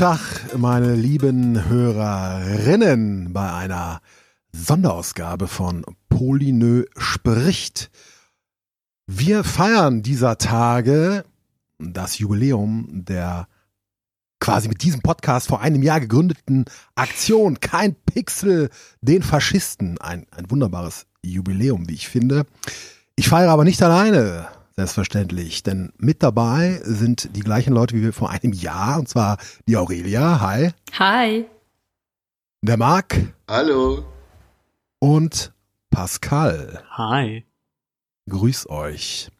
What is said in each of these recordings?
Tag, meine lieben Hörerinnen, bei einer Sonderausgabe von Polynö spricht. Wir feiern dieser Tage das Jubiläum der quasi mit diesem Podcast vor einem Jahr gegründeten Aktion Kein Pixel den Faschisten. Ein, ein wunderbares Jubiläum, wie ich finde. Ich feiere aber nicht alleine, selbstverständlich, denn mit dabei sind die gleichen Leute wie wir vor einem Jahr, und zwar die Aurelia. Hi. Hi. Der Marc. Hallo. Und Pascal. Hi. Grüß euch.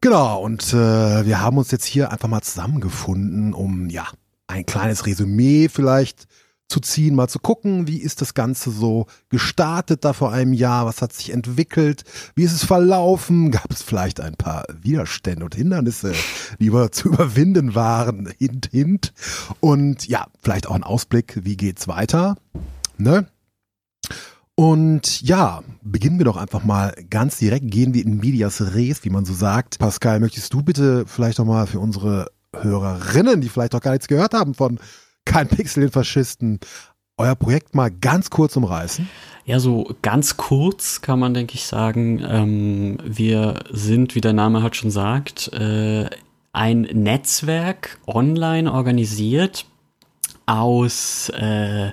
Genau, und äh, wir haben uns jetzt hier einfach mal zusammengefunden, um ja ein kleines Resümee vielleicht zu ziehen, mal zu gucken, wie ist das Ganze so gestartet da vor einem Jahr, was hat sich entwickelt, wie ist es verlaufen, gab es vielleicht ein paar Widerstände und Hindernisse, die wir zu überwinden waren, hint, hint. Und ja, vielleicht auch ein Ausblick, wie geht's weiter, ne? Und ja, beginnen wir doch einfach mal ganz direkt, gehen wir in Medias Res, wie man so sagt. Pascal, möchtest du bitte vielleicht noch mal für unsere Hörerinnen, die vielleicht noch gar nichts gehört haben von Kein Pixel den Faschisten, euer Projekt mal ganz kurz umreißen? Ja, so ganz kurz kann man, denke ich, sagen, ähm, wir sind, wie der Name halt schon sagt, äh, ein Netzwerk online organisiert aus äh,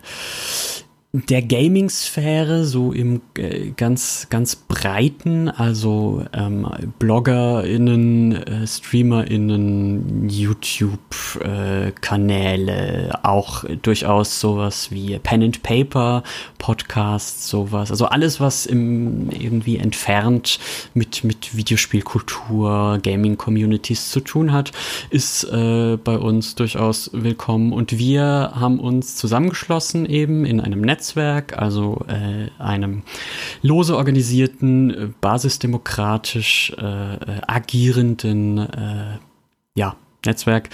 der Gaming-Sphäre so im äh, ganz ganz breiten, also ähm, BloggerInnen, äh, StreamerInnen, YouTube-Kanäle, äh, auch durchaus sowas wie Pen and Paper, Podcasts, sowas. Also alles, was im irgendwie entfernt mit mit Videospielkultur, Gaming-Communities zu tun hat, ist äh, bei uns durchaus willkommen. Und wir haben uns zusammengeschlossen eben in einem Netz Netzwerk, also äh, einem lose organisierten, äh, basisdemokratisch äh, äh, agierenden äh, ja, Netzwerk,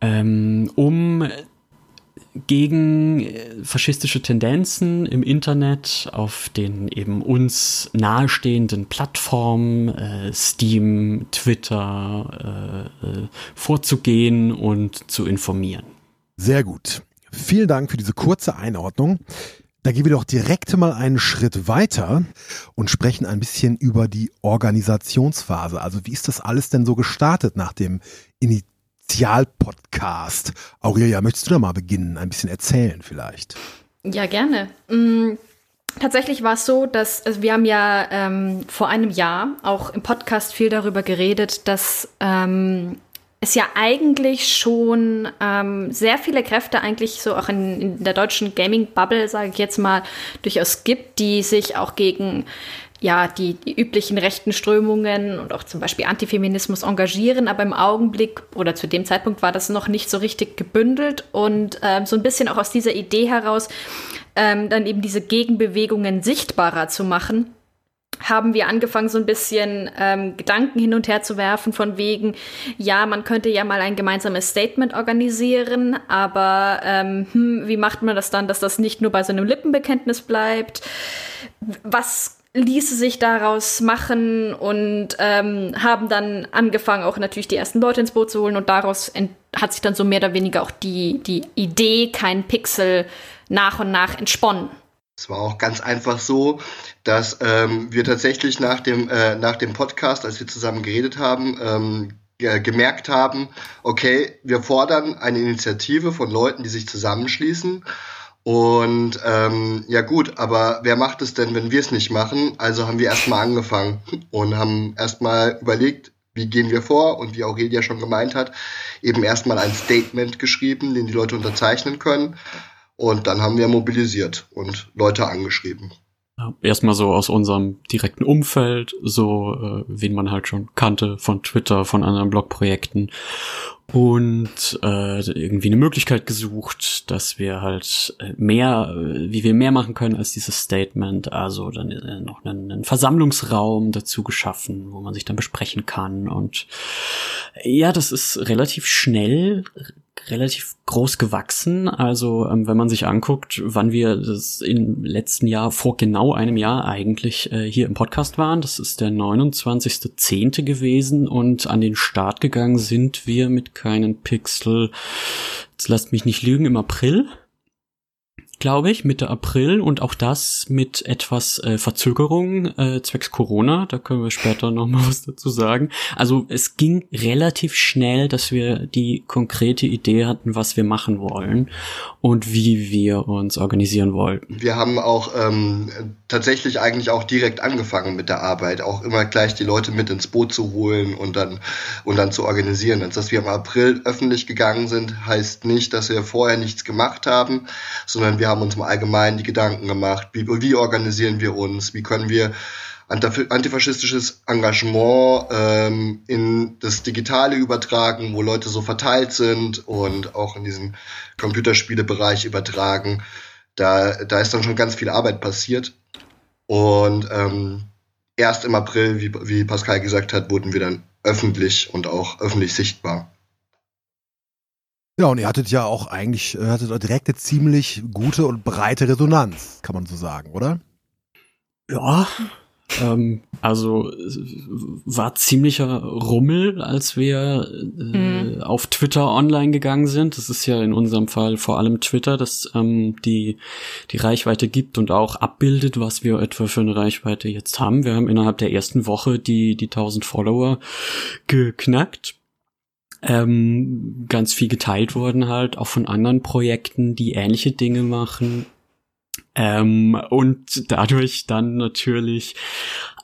ähm, um gegen faschistische Tendenzen im Internet auf den eben uns nahestehenden Plattformen, äh, Steam, Twitter, äh, vorzugehen und zu informieren. Sehr gut. Vielen Dank für diese kurze Einordnung. Da gehen wir doch direkt mal einen Schritt weiter und sprechen ein bisschen über die Organisationsphase. Also wie ist das alles denn so gestartet nach dem Initialpodcast? Aurelia, möchtest du da mal beginnen, ein bisschen erzählen vielleicht? Ja, gerne. Mhm. Tatsächlich war es so, dass also wir haben ja ähm, vor einem Jahr auch im Podcast viel darüber geredet, dass ähm, es ja eigentlich schon ähm, sehr viele Kräfte eigentlich so auch in, in der deutschen Gaming-Bubble, sage ich jetzt mal, durchaus gibt, die sich auch gegen ja, die, die üblichen rechten Strömungen und auch zum Beispiel Antifeminismus engagieren, aber im Augenblick oder zu dem Zeitpunkt war das noch nicht so richtig gebündelt. Und ähm, so ein bisschen auch aus dieser Idee heraus ähm, dann eben diese Gegenbewegungen sichtbarer zu machen haben wir angefangen, so ein bisschen ähm, Gedanken hin und her zu werfen, von wegen, ja, man könnte ja mal ein gemeinsames Statement organisieren, aber ähm, hm, wie macht man das dann, dass das nicht nur bei so einem Lippenbekenntnis bleibt? Was ließe sich daraus machen und ähm, haben dann angefangen, auch natürlich die ersten Leute ins Boot zu holen und daraus hat sich dann so mehr oder weniger auch die, die Idee, kein Pixel nach und nach entsponnen. Es war auch ganz einfach so, dass ähm, wir tatsächlich nach dem, äh, nach dem Podcast, als wir zusammen geredet haben, ähm, gemerkt haben, okay, wir fordern eine Initiative von Leuten, die sich zusammenschließen. Und ähm, ja gut, aber wer macht es denn, wenn wir es nicht machen? Also haben wir erstmal angefangen und haben erstmal überlegt, wie gehen wir vor und wie Aurelia schon gemeint hat, eben erstmal ein Statement geschrieben, den die Leute unterzeichnen können. Und dann haben wir mobilisiert und Leute angeschrieben. Erstmal so aus unserem direkten Umfeld, so äh, wen man halt schon kannte von Twitter, von anderen Blogprojekten. Und äh, irgendwie eine Möglichkeit gesucht, dass wir halt äh, mehr, wie wir mehr machen können als dieses Statement, also dann äh, noch einen, einen Versammlungsraum dazu geschaffen, wo man sich dann besprechen kann. Und ja, das ist relativ schnell relativ groß gewachsen. Also ähm, wenn man sich anguckt, wann wir das im letzten Jahr, vor genau einem Jahr eigentlich äh, hier im Podcast waren, das ist der 29.10. gewesen und an den Start gegangen sind wir mit keinen Pixel, jetzt lasst mich nicht lügen, im April glaube ich, Mitte April und auch das mit etwas äh, Verzögerung äh, zwecks Corona. Da können wir später noch mal was dazu sagen. Also es ging relativ schnell, dass wir die konkrete Idee hatten, was wir machen wollen und wie wir uns organisieren wollten. Wir haben auch ähm, tatsächlich eigentlich auch direkt angefangen mit der Arbeit, auch immer gleich die Leute mit ins Boot zu holen und dann und dann zu organisieren. Also, dass wir im April öffentlich gegangen sind, heißt nicht, dass wir vorher nichts gemacht haben, sondern wir haben uns im Allgemeinen die Gedanken gemacht, wie, wie organisieren wir uns, wie können wir antifaschistisches Engagement ähm, in das Digitale übertragen, wo Leute so verteilt sind und auch in diesen Computerspielebereich übertragen. Da, da ist dann schon ganz viel Arbeit passiert. Und ähm, erst im April, wie, wie Pascal gesagt hat, wurden wir dann öffentlich und auch öffentlich sichtbar. Ja, und ihr hattet ja auch eigentlich, äh, hattet direkt eine ziemlich gute und breite Resonanz, kann man so sagen, oder? Ja, ähm, also war ziemlicher Rummel, als wir äh, mhm. auf Twitter online gegangen sind. Das ist ja in unserem Fall vor allem Twitter, das ähm, die die Reichweite gibt und auch abbildet, was wir etwa für eine Reichweite jetzt haben. Wir haben innerhalb der ersten Woche die die 1000 Follower geknackt ähm, ganz viel geteilt worden halt, auch von anderen Projekten, die ähnliche Dinge machen. Ähm, und dadurch dann natürlich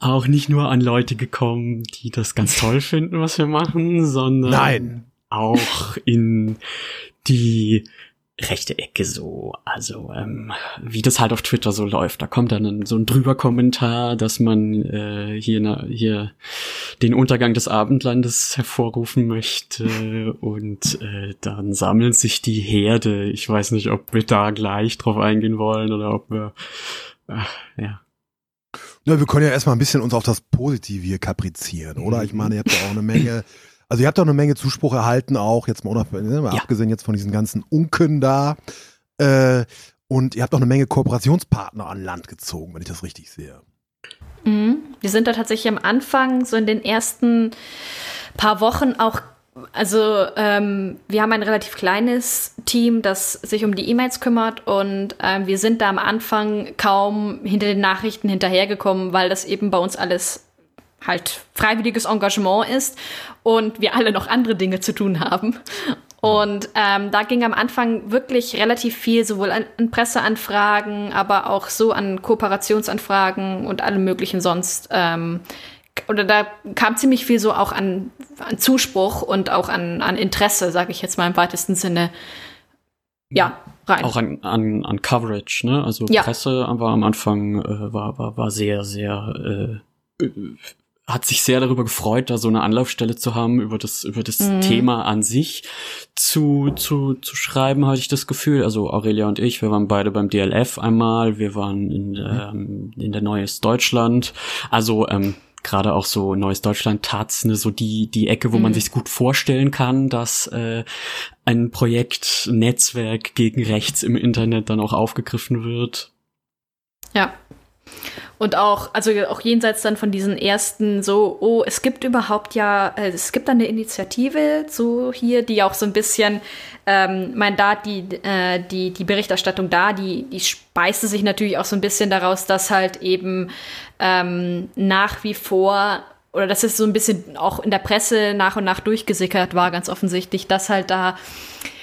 auch nicht nur an Leute gekommen, die das ganz toll finden, was wir machen, sondern Nein. auch in die rechte Ecke so, also ähm, wie das halt auf Twitter so läuft. Da kommt dann so ein drüber Kommentar, dass man äh, hier na, hier den Untergang des Abendlandes hervorrufen möchte und äh, dann sammeln sich die Herde. Ich weiß nicht, ob wir da gleich drauf eingehen wollen oder ob wir ach, ja. Ja, wir können ja erstmal ein bisschen uns auf das Positive hier kaprizieren, oder? Ich meine, ihr habt ja auch eine Menge also ihr habt doch eine Menge Zuspruch erhalten, auch jetzt mal, ne, mal ja. abgesehen jetzt von diesen ganzen Unken da. Äh, und ihr habt auch eine Menge Kooperationspartner an Land gezogen, wenn ich das richtig sehe. Mhm. Wir sind da tatsächlich am Anfang, so in den ersten paar Wochen auch also ähm, wir haben ein relativ kleines Team, das sich um die E-Mails kümmert und ähm, wir sind da am Anfang kaum hinter den Nachrichten hinterhergekommen, weil das eben bei uns alles halt freiwilliges Engagement ist und wir alle noch andere Dinge zu tun haben. Und ähm, da ging am Anfang wirklich relativ viel, sowohl an, an, Presseanfragen, aber auch so an Kooperationsanfragen und allem möglichen sonst. Ähm, oder da kam ziemlich viel so auch an, an Zuspruch und auch an, an Interesse, sage ich jetzt mal im weitesten Sinne. Ja, rein. Auch an, an, an Coverage, ne? Also ja. Presse war am Anfang äh, war, war, war sehr, sehr äh, hat sich sehr darüber gefreut, da so eine Anlaufstelle zu haben, über das, über das mhm. Thema an sich zu, zu, zu schreiben, hatte ich das Gefühl. Also Aurelia und ich, wir waren beide beim DLF einmal, wir waren in, ähm, in der Neues Deutschland. Also, ähm, gerade auch so Neues Deutschland Taz, ne, so die, die Ecke, wo mhm. man sich gut vorstellen kann, dass äh, ein Projekt Netzwerk gegen rechts im Internet dann auch aufgegriffen wird. Ja, und auch, also auch jenseits dann von diesen ersten so, oh, es gibt überhaupt ja, äh, es gibt eine Initiative so hier, die auch so ein bisschen, ähm, mein da die, äh, die, die Berichterstattung da, die, die speiste sich natürlich auch so ein bisschen daraus, dass halt eben ähm, nach wie vor oder dass es so ein bisschen auch in der Presse nach und nach durchgesickert war, ganz offensichtlich, dass halt da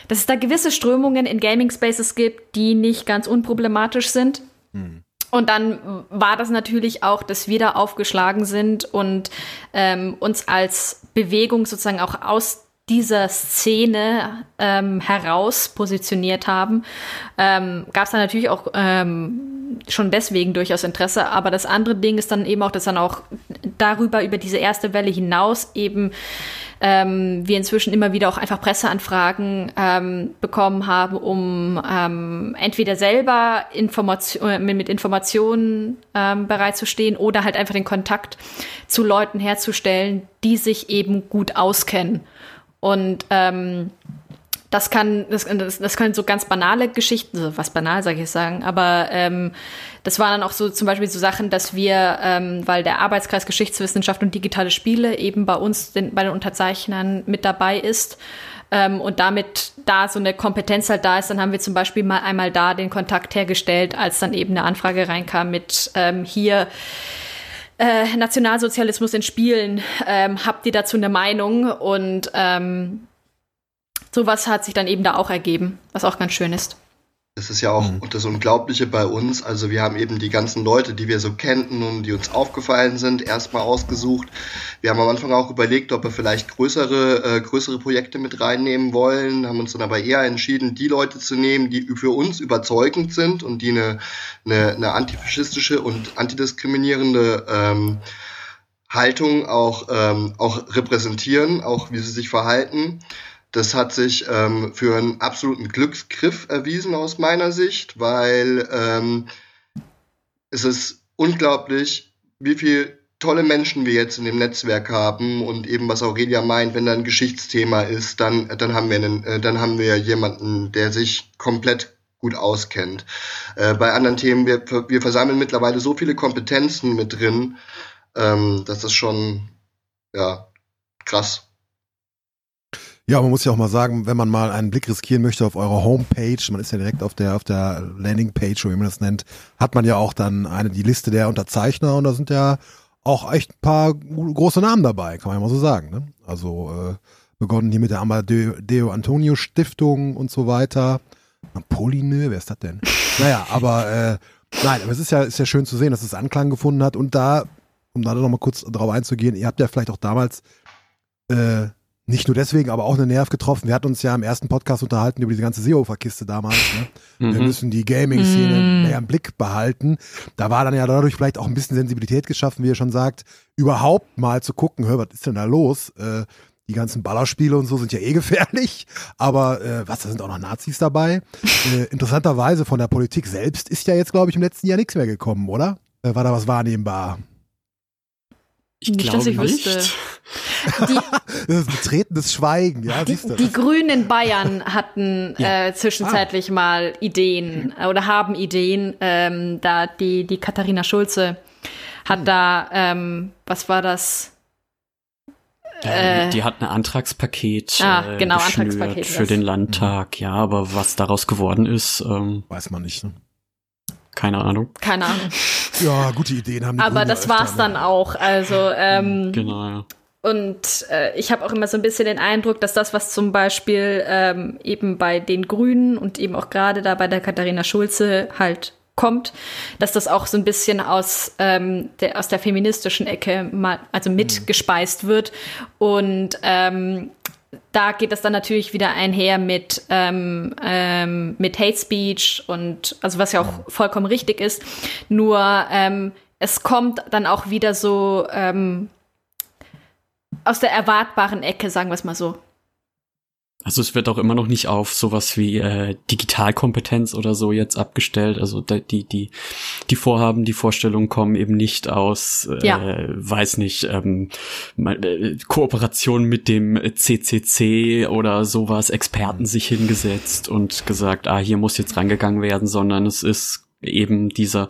dass es da gewisse Strömungen in Gaming Spaces gibt, die nicht ganz unproblematisch sind. Hm. Und dann war das natürlich auch, dass wir da aufgeschlagen sind und ähm, uns als Bewegung sozusagen auch aus dieser Szene ähm, heraus positioniert haben, ähm, gab es dann natürlich auch ähm, schon deswegen durchaus Interesse. Aber das andere Ding ist dann eben auch, dass dann auch darüber, über diese erste Welle hinaus eben ähm, wir inzwischen immer wieder auch einfach Presseanfragen ähm, bekommen haben, um ähm, entweder selber Information, äh, mit Informationen ähm, bereitzustehen oder halt einfach den Kontakt zu Leuten herzustellen, die sich eben gut auskennen. Und ähm, das kann, das, das, können so ganz banale Geschichten, so was banal sage ich jetzt sagen, aber ähm, das waren dann auch so zum Beispiel so Sachen, dass wir, ähm, weil der Arbeitskreis Geschichtswissenschaft und digitale Spiele eben bei uns, den, bei den Unterzeichnern mit dabei ist ähm, und damit da so eine Kompetenz halt da ist, dann haben wir zum Beispiel mal einmal da den Kontakt hergestellt, als dann eben eine Anfrage reinkam mit ähm, hier äh, Nationalsozialismus in Spielen, ähm, habt ihr dazu eine Meinung? Und ähm, sowas hat sich dann eben da auch ergeben, was auch ganz schön ist. Das ist ja auch mhm. das Unglaubliche bei uns. Also wir haben eben die ganzen Leute, die wir so kennten und die uns aufgefallen sind, erstmal ausgesucht. Wir haben am Anfang auch überlegt, ob wir vielleicht größere, äh, größere Projekte mit reinnehmen wollen, haben uns dann aber eher entschieden, die Leute zu nehmen, die für uns überzeugend sind und die eine, eine, eine antifaschistische und antidiskriminierende ähm, Haltung auch, ähm, auch repräsentieren, auch wie sie sich verhalten. Das hat sich ähm, für einen absoluten Glücksgriff erwiesen aus meiner Sicht, weil ähm, es ist unglaublich, wie viel tolle Menschen wir jetzt in dem Netzwerk haben und eben was Aurelia meint, wenn da ein Geschichtsthema ist, dann dann haben wir einen, äh, dann haben wir jemanden, der sich komplett gut auskennt. Äh, bei anderen Themen wir wir versammeln mittlerweile so viele Kompetenzen mit drin, ähm, das ist schon ja krass. Ja, man muss ja auch mal sagen, wenn man mal einen Blick riskieren möchte auf eure Homepage, man ist ja direkt auf der auf der Landingpage, wie man das nennt, hat man ja auch dann eine die Liste der Unterzeichner und da sind ja auch echt ein paar große Namen dabei, kann man ja mal so sagen. Ne? Also äh, begonnen hier mit der Amadeo Antonio Stiftung und so weiter. Polinö, wer ist das denn? naja, aber äh, nein, aber es ist ja ist ja schön zu sehen, dass es Anklang gefunden hat und da, um da noch mal kurz drauf einzugehen, ihr habt ja vielleicht auch damals äh, nicht nur deswegen, aber auch eine Nerv getroffen. Wir hatten uns ja im ersten Podcast unterhalten über diese ganze Seehofer-Kiste damals. Ne? Mhm. Wir müssen die Gaming-Szene mhm. mehr im Blick behalten. Da war dann ja dadurch vielleicht auch ein bisschen Sensibilität geschaffen, wie ihr schon sagt, überhaupt mal zu gucken, hör, was ist denn da los? Äh, die ganzen Ballerspiele und so sind ja eh gefährlich, aber äh, was, da sind auch noch Nazis dabei. Äh, interessanterweise von der Politik selbst ist ja jetzt, glaube ich, im letzten Jahr nichts mehr gekommen, oder? Äh, war da was wahrnehmbar? Ich nicht, glaube dass ich nicht. wüsste. Die, das ist betretenes Schweigen, ja. Die, die Grünen in Bayern hatten ja. äh, zwischenzeitlich ah. mal Ideen äh, oder haben Ideen. Ähm, da die, die Katharina Schulze hat hm. da, ähm, was war das? Äh, die hat ein Antragspaket, ah, genau, Antragspaket für den Landtag, ja, aber was daraus geworden ist, ähm, weiß man nicht. Ne? Keine Ahnung. Keine Ahnung. Ja, gute Ideen haben die Aber Grüne das war's öfter, dann ne? auch. Also ähm, genau. Ja. Und äh, ich habe auch immer so ein bisschen den Eindruck, dass das, was zum Beispiel ähm, eben bei den Grünen und eben auch gerade da bei der Katharina Schulze halt kommt, dass das auch so ein bisschen aus, ähm, der, aus der feministischen Ecke mal, also mitgespeist mhm. wird. Und ähm, da geht es dann natürlich wieder einher mit, ähm, ähm, mit Hate Speech und also was ja auch vollkommen richtig ist. Nur ähm, es kommt dann auch wieder so ähm, aus der erwartbaren Ecke, sagen wir es mal so. Also es wird auch immer noch nicht auf sowas wie äh, Digitalkompetenz oder so jetzt abgestellt. Also die die die Vorhaben, die Vorstellungen kommen eben nicht aus, äh, ja. weiß nicht, ähm, äh, Kooperation mit dem CCC oder sowas, Experten sich hingesetzt und gesagt, ah hier muss jetzt rangegangen werden, sondern es ist eben dieser,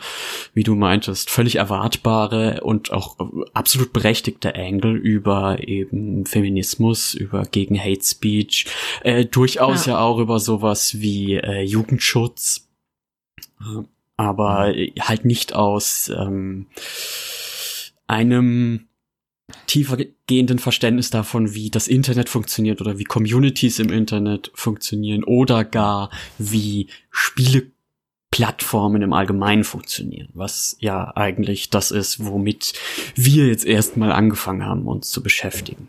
wie du meintest, völlig erwartbare und auch absolut berechtigte Angle über eben Feminismus, über gegen Hate Speech, äh, durchaus ja. ja. auch über sowas wie äh, Jugendschutz, äh, aber halt nicht aus ähm, einem tiefergehenden Verständnis davon, wie das Internet funktioniert oder wie Communities im Internet funktionieren oder gar wie Spiele Plattformen im Allgemeinen funktionieren, was ja eigentlich das ist, womit wir jetzt erstmal angefangen haben, uns zu beschäftigen.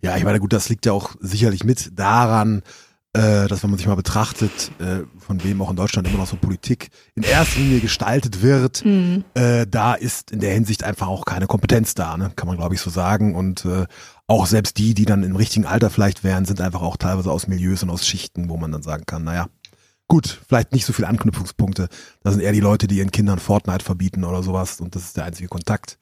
Ja, ich meine, gut, das liegt ja auch sicherlich mit daran, äh, dass wenn man sich mal betrachtet, äh, von wem auch in Deutschland immer noch so Politik in erster Linie gestaltet wird, mhm. äh, da ist in der Hinsicht einfach auch keine Kompetenz da, ne? kann man glaube ich so sagen. Und äh, auch selbst die, die dann im richtigen Alter vielleicht wären, sind einfach auch teilweise aus Milieus und aus Schichten, wo man dann sagen kann, naja, Gut, vielleicht nicht so viele Anknüpfungspunkte. Das sind eher die Leute, die ihren Kindern Fortnite verbieten oder sowas und das ist der einzige Kontakt,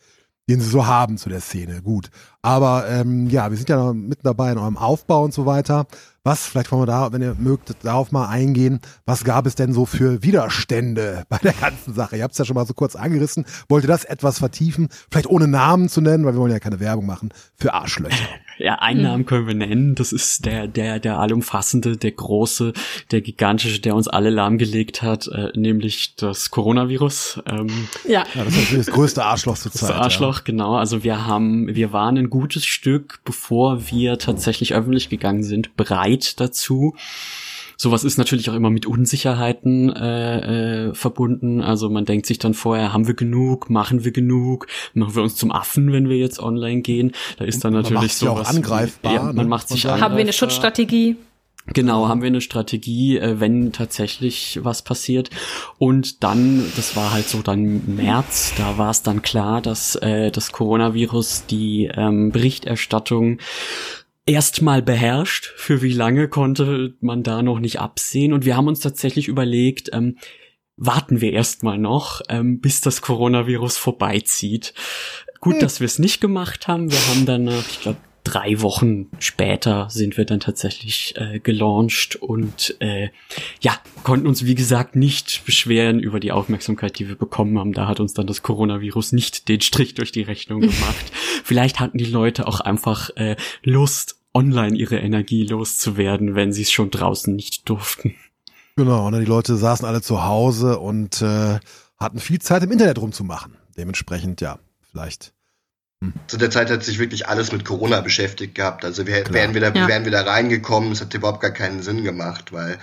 den sie so haben zu der Szene. Gut. Aber ähm, ja, wir sind ja noch mitten dabei in eurem Aufbau und so weiter. Was, vielleicht wollen wir da, wenn ihr mögt, darauf mal eingehen, was gab es denn so für Widerstände bei der ganzen Sache? Ihr habt es ja schon mal so kurz angerissen. Wollt ihr das etwas vertiefen? Vielleicht ohne Namen zu nennen, weil wir wollen ja keine Werbung machen für Arschlöcher. Ja, einen Namen können wir nennen. Das ist der, der, der allumfassende, der große, der gigantische, der uns alle lahmgelegt hat, äh, nämlich das Coronavirus. Ähm, ja. ja. Das ist natürlich das größte Arschloch zur Zeit. Das Arschloch, ja. genau. Also wir haben, wir waren ein gutes Stück, bevor wir tatsächlich öffentlich gegangen sind, bereit dazu. Sowas ist natürlich auch immer mit Unsicherheiten äh, äh, verbunden. Also man denkt sich dann vorher, haben wir genug, machen wir genug, machen wir uns zum Affen, wenn wir jetzt online gehen. Da ist dann natürlich man macht sowas. Auch angreifbar, ja, man ne? macht sich Haben wir eine Schutzstrategie? Genau, haben wir eine Strategie, äh, wenn tatsächlich was passiert. Und dann, das war halt so dann März, da war es dann klar, dass äh, das Coronavirus die ähm, Berichterstattung erstmal beherrscht. Für wie lange konnte man da noch nicht absehen? Und wir haben uns tatsächlich überlegt, ähm, warten wir erstmal noch, ähm, bis das Coronavirus vorbeizieht. Gut, hm. dass wir es nicht gemacht haben. Wir haben dann, ich glaube, drei Wochen später sind wir dann tatsächlich äh, gelauncht und äh, ja, konnten uns wie gesagt nicht beschweren über die Aufmerksamkeit, die wir bekommen haben. Da hat uns dann das Coronavirus nicht den Strich durch die Rechnung gemacht. Vielleicht hatten die Leute auch einfach äh, Lust, online ihre Energie loszuwerden, wenn sie es schon draußen nicht durften. Genau, und dann die Leute saßen alle zu Hause und äh, hatten viel Zeit im Internet rumzumachen. Dementsprechend, ja, vielleicht zu der Zeit hat sich wirklich alles mit Corona beschäftigt gehabt. Also wir, wären, wir da, ja. wären wir da reingekommen, es hat überhaupt gar keinen Sinn gemacht, weil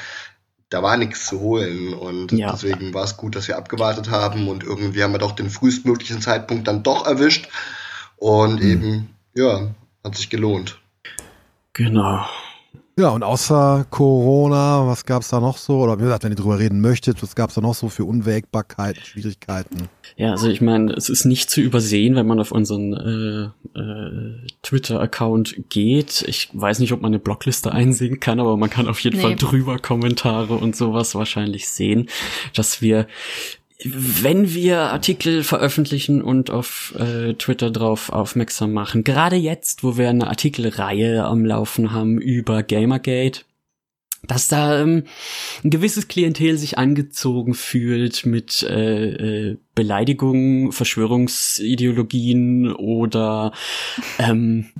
da war nichts zu holen. Und ja. deswegen war es gut, dass wir abgewartet haben und irgendwie haben wir doch den frühestmöglichen Zeitpunkt dann doch erwischt. Und mhm. eben, ja, hat sich gelohnt. Genau. Ja, und außer Corona, was gab es da noch so? Oder wie gesagt, wenn ihr drüber reden möchtet, was gab es da noch so für Unwägbarkeiten, Schwierigkeiten? Ja, also ich meine, es ist nicht zu übersehen, wenn man auf unseren äh, äh, Twitter-Account geht. Ich weiß nicht, ob man eine Blockliste einsehen kann, aber man kann auf jeden nee. Fall drüber Kommentare und sowas wahrscheinlich sehen, dass wir wenn wir Artikel veröffentlichen und auf äh, Twitter drauf aufmerksam machen, gerade jetzt, wo wir eine Artikelreihe am Laufen haben über Gamergate, dass da ähm, ein gewisses Klientel sich angezogen fühlt mit äh, äh, Beleidigungen, Verschwörungsideologien oder ähm,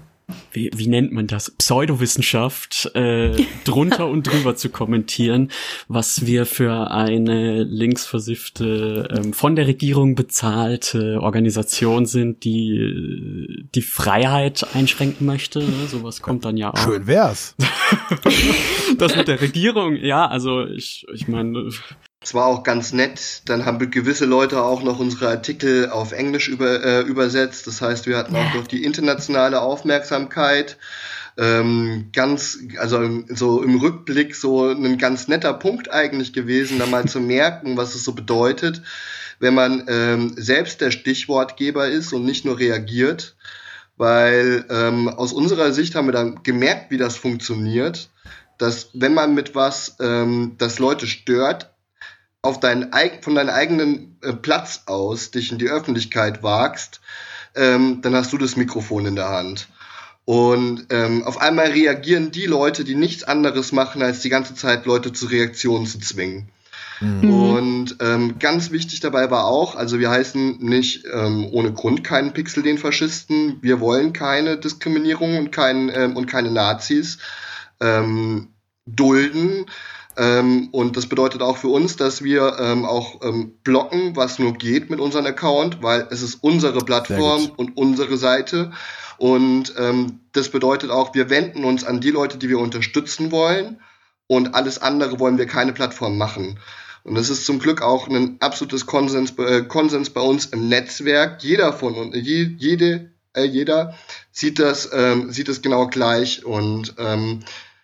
wie, wie nennt man das, Pseudowissenschaft äh, drunter und drüber zu kommentieren, was wir für eine linksversiffte, ähm, von der Regierung bezahlte Organisation sind, die die Freiheit einschränken möchte. Ne? Sowas kommt dann ja auch. Schön wär's. das mit der Regierung, ja, also ich, ich meine, es war auch ganz nett. Dann haben gewisse Leute auch noch unsere Artikel auf Englisch über, äh, übersetzt. Das heißt, wir hatten auch noch die internationale Aufmerksamkeit. Ähm, ganz, also so im Rückblick so ein ganz netter Punkt eigentlich gewesen, da mal zu merken, was es so bedeutet, wenn man ähm, selbst der Stichwortgeber ist und nicht nur reagiert. Weil ähm, aus unserer Sicht haben wir dann gemerkt, wie das funktioniert, dass wenn man mit was, ähm, das Leute stört, auf deinen, von deinem eigenen äh, Platz aus dich in die Öffentlichkeit wagst, ähm, dann hast du das Mikrofon in der Hand. Und ähm, auf einmal reagieren die Leute, die nichts anderes machen, als die ganze Zeit Leute zu Reaktionen zu zwingen. Mhm. Und ähm, ganz wichtig dabei war auch, also wir heißen nicht ähm, ohne Grund keinen Pixel den Faschisten. Wir wollen keine Diskriminierung und, kein, ähm, und keine Nazis ähm, dulden. Ähm, und das bedeutet auch für uns, dass wir ähm, auch ähm, blocken, was nur geht mit unserem Account, weil es ist unsere Plattform und unsere Seite. Und ähm, das bedeutet auch, wir wenden uns an die Leute, die wir unterstützen wollen. Und alles andere wollen wir keine Plattform machen. Und das ist zum Glück auch ein absolutes Konsens, äh, Konsens bei uns im Netzwerk. Jeder von uns, je, jede, äh, jeder sieht das, ähm, sieht das genau gleich. Und ähm,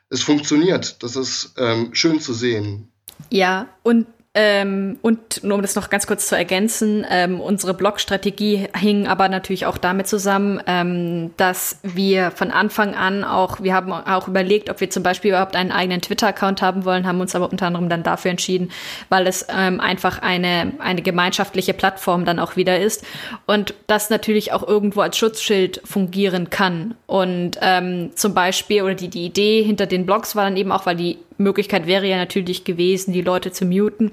es funktioniert. Das ist ähm, schön zu sehen. Ja, und ähm, und nur um das noch ganz kurz zu ergänzen, ähm, unsere Blog-Strategie hing aber natürlich auch damit zusammen, ähm, dass wir von Anfang an auch, wir haben auch überlegt, ob wir zum Beispiel überhaupt einen eigenen Twitter-Account haben wollen, haben uns aber unter anderem dann dafür entschieden, weil es ähm, einfach eine, eine gemeinschaftliche Plattform dann auch wieder ist und das natürlich auch irgendwo als Schutzschild fungieren kann. Und ähm, zum Beispiel, oder die, die Idee hinter den Blogs war dann eben auch, weil die Möglichkeit wäre ja natürlich gewesen, die Leute zu muten,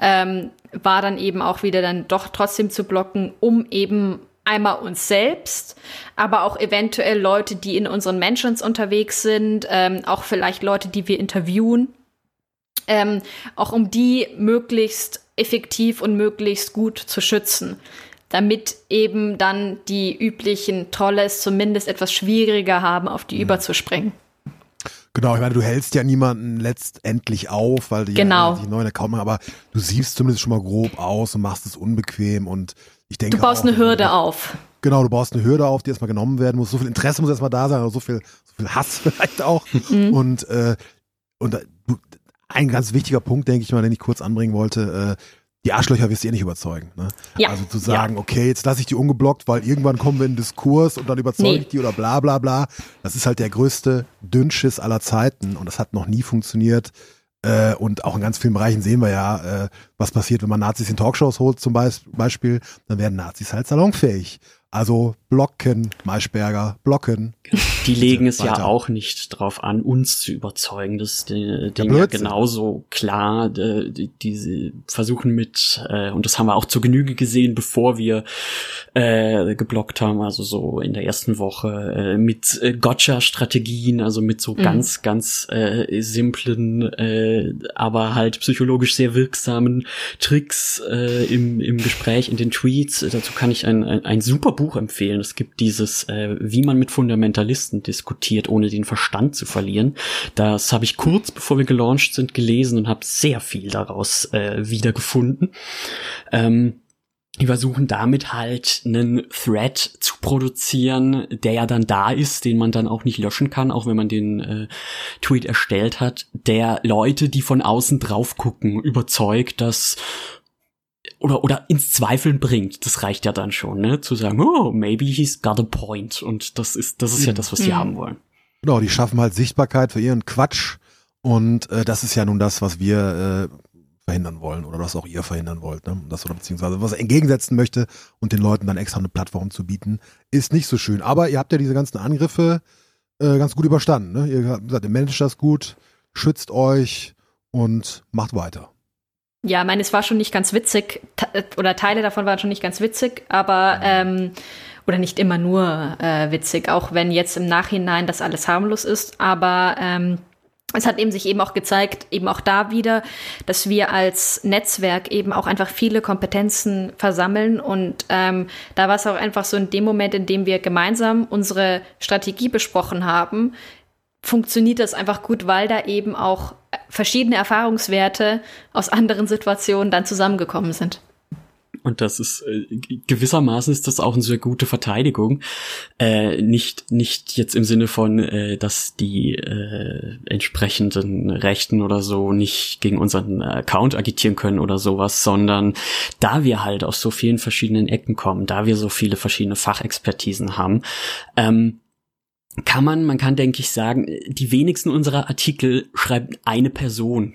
ähm, war dann eben auch wieder dann doch trotzdem zu blocken, um eben einmal uns selbst, aber auch eventuell Leute, die in unseren Mentions unterwegs sind, ähm, auch vielleicht Leute, die wir interviewen, ähm, auch um die möglichst effektiv und möglichst gut zu schützen, damit eben dann die üblichen Trolles zumindest etwas schwieriger haben, auf die mhm. überzuspringen. Genau, ich meine, du hältst ja niemanden letztendlich auf, weil die genau. ja die neuen Account machen, aber du siehst zumindest schon mal grob aus und machst es unbequem und ich denke. Du baust auch, eine Hürde auf. Genau, du baust eine Hürde auf, die erstmal genommen werden muss. So viel Interesse muss erstmal da sein, oder so viel, so viel Hass vielleicht auch. Mhm. Und, äh, und du, ein ganz wichtiger Punkt, denke ich mal, den ich kurz anbringen wollte, äh, die Arschlöcher wirst du eh nicht überzeugen. Ne? Ja. Also zu sagen, ja. okay, jetzt lasse ich die ungeblockt, weil irgendwann kommen wir in den Diskurs und dann überzeuge nee. ich die oder bla bla bla. Das ist halt der größte Dünnschiss aller Zeiten und das hat noch nie funktioniert. Äh, und auch in ganz vielen Bereichen sehen wir ja, äh, was passiert, wenn man Nazis in Talkshows holt zum Beispiel, dann werden Nazis halt salonfähig. Also blocken, Maischberger, blocken. Die legen es weiter. ja auch nicht drauf an, uns zu überzeugen. Das ist äh, Ding ja genauso klar. Äh, die, die versuchen mit, äh, und das haben wir auch zur Genüge gesehen, bevor wir äh, geblockt haben, also so in der ersten Woche, äh, mit äh, Gotcha-Strategien, also mit so mhm. ganz, ganz äh, simplen, äh, aber halt psychologisch sehr wirksamen Tricks äh, im, im Gespräch, in den Tweets. Dazu kann ich ein, ein, ein super Buch empfehlen. Es gibt dieses, äh, wie man mit Fundamentalisten diskutiert, ohne den Verstand zu verlieren. Das habe ich kurz bevor wir gelauncht sind gelesen und habe sehr viel daraus äh, wiedergefunden. Ähm, die versuchen damit halt einen Thread zu produzieren, der ja dann da ist, den man dann auch nicht löschen kann, auch wenn man den äh, Tweet erstellt hat, der Leute, die von außen drauf gucken, überzeugt, dass oder, oder ins Zweifeln bringt. Das reicht ja dann schon, ne? Zu sagen, oh, maybe he's got a point. Und das ist, das ist ja das, was die mhm. haben wollen. Genau, die schaffen halt Sichtbarkeit für ihren Quatsch. Und äh, das ist ja nun das, was wir äh, verhindern wollen oder was auch ihr verhindern wollt. Ne? Das oder beziehungsweise was er entgegensetzen möchte und den Leuten dann extra eine Plattform zu bieten, ist nicht so schön. Aber ihr habt ja diese ganzen Angriffe äh, ganz gut überstanden. Ne? Ihr habt gesagt, ihr managt das gut, schützt euch und macht weiter. Ja, meine, es war schon nicht ganz witzig, oder Teile davon waren schon nicht ganz witzig, aber ähm, oder nicht immer nur äh, witzig, auch wenn jetzt im Nachhinein das alles harmlos ist, aber ähm, es hat eben sich eben auch gezeigt, eben auch da wieder, dass wir als Netzwerk eben auch einfach viele Kompetenzen versammeln. Und ähm, da war es auch einfach so in dem Moment, in dem wir gemeinsam unsere Strategie besprochen haben, funktioniert das einfach gut, weil da eben auch verschiedene Erfahrungswerte aus anderen Situationen dann zusammengekommen sind. Und das ist äh, gewissermaßen ist das auch eine sehr gute Verteidigung. Äh, nicht nicht jetzt im Sinne von, äh, dass die äh, entsprechenden Rechten oder so nicht gegen unseren Account agitieren können oder sowas, sondern da wir halt aus so vielen verschiedenen Ecken kommen, da wir so viele verschiedene Fachexpertisen haben, ähm, kann man, man kann, denke ich, sagen, die wenigsten unserer Artikel schreibt eine Person,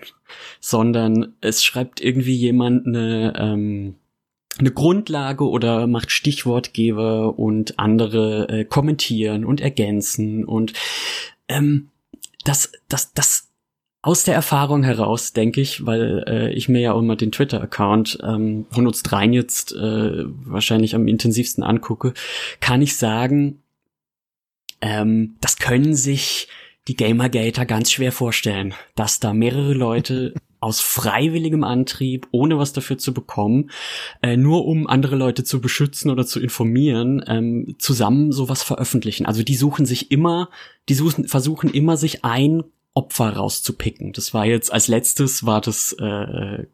sondern es schreibt irgendwie jemand eine, ähm, eine Grundlage oder macht Stichwortgeber und andere äh, kommentieren und ergänzen und ähm, das, das, das aus der Erfahrung heraus, denke ich, weil äh, ich mir ja auch immer den Twitter-Account ähm, von uns dreien jetzt äh, wahrscheinlich am intensivsten angucke, kann ich sagen, ähm, das können sich die Gamergater ganz schwer vorstellen, dass da mehrere Leute aus freiwilligem Antrieb, ohne was dafür zu bekommen, äh, nur um andere Leute zu beschützen oder zu informieren, ähm, zusammen sowas veröffentlichen. Also die suchen sich immer, die suchen, versuchen immer sich ein Opfer rauszupicken. Das war jetzt als letztes war das äh,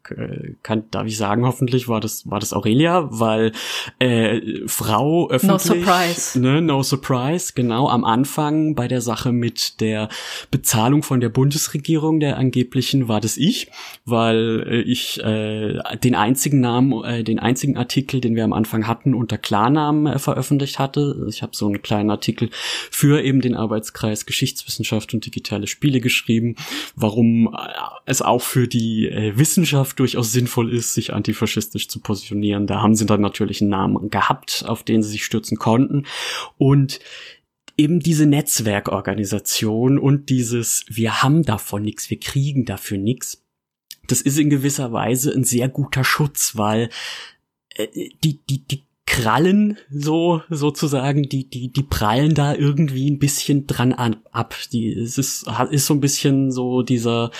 kann darf ich sagen hoffentlich war das war das Aurelia, weil äh, Frau öffentlich No surprise. Ne, no surprise, genau am Anfang bei der Sache mit der Bezahlung von der Bundesregierung der angeblichen war das ich, weil äh, ich äh, den einzigen Namen äh, den einzigen Artikel, den wir am Anfang hatten unter Klarnamen äh, veröffentlicht hatte. Ich habe so einen kleinen Artikel für eben den Arbeitskreis Geschichtswissenschaft und digitale Spiele geschrieben, warum äh, es auch für die äh, Wissenschaft durchaus sinnvoll ist, sich antifaschistisch zu positionieren. Da haben sie dann natürlich einen Namen gehabt, auf den sie sich stürzen konnten. Und eben diese Netzwerkorganisation und dieses, wir haben davon nichts, wir kriegen dafür nichts, das ist in gewisser Weise ein sehr guter Schutz, weil äh, die, die, die Krallen so sozusagen, die die die prallen da irgendwie ein bisschen dran an, ab. Die es ist ist so ein bisschen so dieser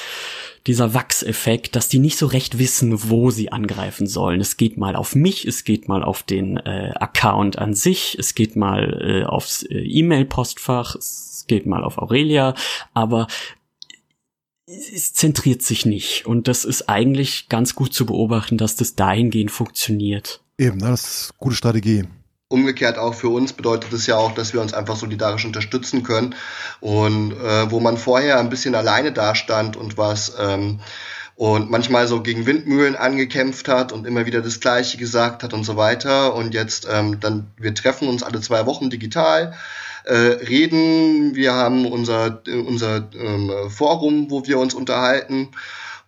dieser Wachseffekt, dass die nicht so recht wissen, wo sie angreifen sollen. Es geht mal auf mich, es geht mal auf den äh, Account an sich, es geht mal äh, aufs äh, E-Mail-Postfach, es geht mal auf Aurelia, aber es zentriert sich nicht. Und das ist eigentlich ganz gut zu beobachten, dass das dahingehend funktioniert. Eben, das ist eine gute Strategie. Umgekehrt auch für uns bedeutet es ja auch, dass wir uns einfach solidarisch unterstützen können. Und äh, wo man vorher ein bisschen alleine dastand und was ähm, und manchmal so gegen Windmühlen angekämpft hat und immer wieder das Gleiche gesagt hat und so weiter. Und jetzt ähm, dann, wir treffen uns alle zwei Wochen digital, äh, reden, wir haben unser, unser ähm, Forum, wo wir uns unterhalten.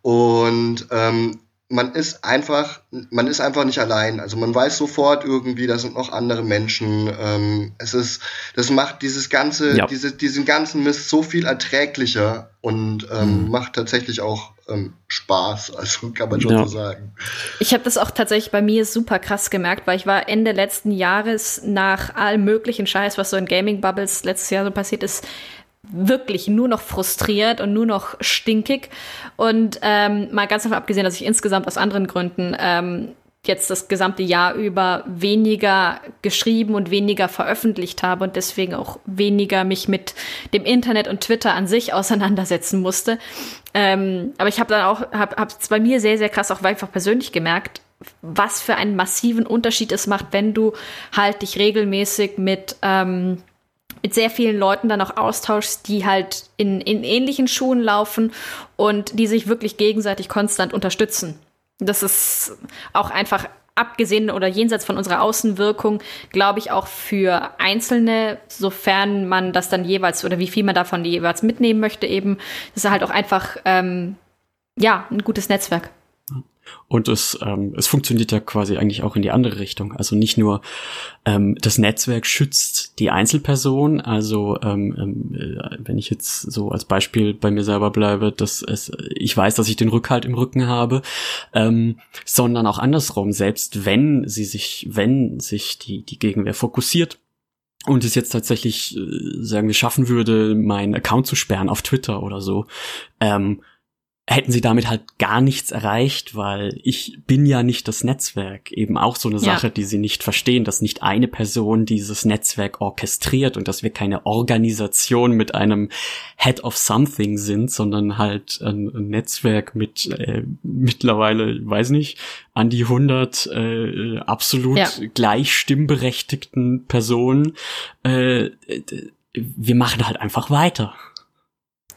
Und ähm, man ist einfach, man ist einfach nicht allein. Also man weiß sofort irgendwie, da sind noch andere Menschen. Ähm, es ist, das macht dieses ganze, ja. diese, diesen ganzen Mist so viel erträglicher und ähm, mhm. macht tatsächlich auch ähm, Spaß. Also kann man schon ja. so sagen. Ich habe das auch tatsächlich bei mir super krass gemerkt, weil ich war Ende letzten Jahres nach allem möglichen Scheiß, was so in Gaming Bubbles letztes Jahr so passiert ist, wirklich nur noch frustriert und nur noch stinkig. Und ähm, mal ganz davon abgesehen, dass ich insgesamt aus anderen Gründen ähm, jetzt das gesamte Jahr über weniger geschrieben und weniger veröffentlicht habe und deswegen auch weniger mich mit dem Internet und Twitter an sich auseinandersetzen musste. Ähm, aber ich habe dann auch, habe es bei mir sehr, sehr krass auch einfach persönlich gemerkt, was für einen massiven Unterschied es macht, wenn du halt dich regelmäßig mit ähm, mit sehr vielen Leuten dann auch austauschst, die halt in, in ähnlichen Schuhen laufen und die sich wirklich gegenseitig konstant unterstützen. Das ist auch einfach abgesehen oder jenseits von unserer Außenwirkung, glaube ich, auch für Einzelne, sofern man das dann jeweils oder wie viel man davon jeweils mitnehmen möchte, eben, das ist halt auch einfach, ähm, ja, ein gutes Netzwerk. Und es, ähm, es funktioniert ja quasi eigentlich auch in die andere Richtung. Also nicht nur ähm, das Netzwerk schützt die Einzelperson, also ähm, ähm, äh, wenn ich jetzt so als Beispiel bei mir selber bleibe, dass es, ich weiß, dass ich den Rückhalt im Rücken habe, ähm, sondern auch andersrum, selbst wenn sie sich, wenn sich die, die Gegenwehr fokussiert und es jetzt tatsächlich, äh, sagen wir, schaffen würde, meinen Account zu sperren auf Twitter oder so, ähm, hätten sie damit halt gar nichts erreicht, weil ich bin ja nicht das Netzwerk. Eben auch so eine Sache, ja. die sie nicht verstehen, dass nicht eine Person dieses Netzwerk orchestriert und dass wir keine Organisation mit einem Head of Something sind, sondern halt ein, ein Netzwerk mit äh, mittlerweile, weiß nicht, an die 100 äh, absolut ja. gleich stimmberechtigten Personen. Äh, wir machen halt einfach weiter.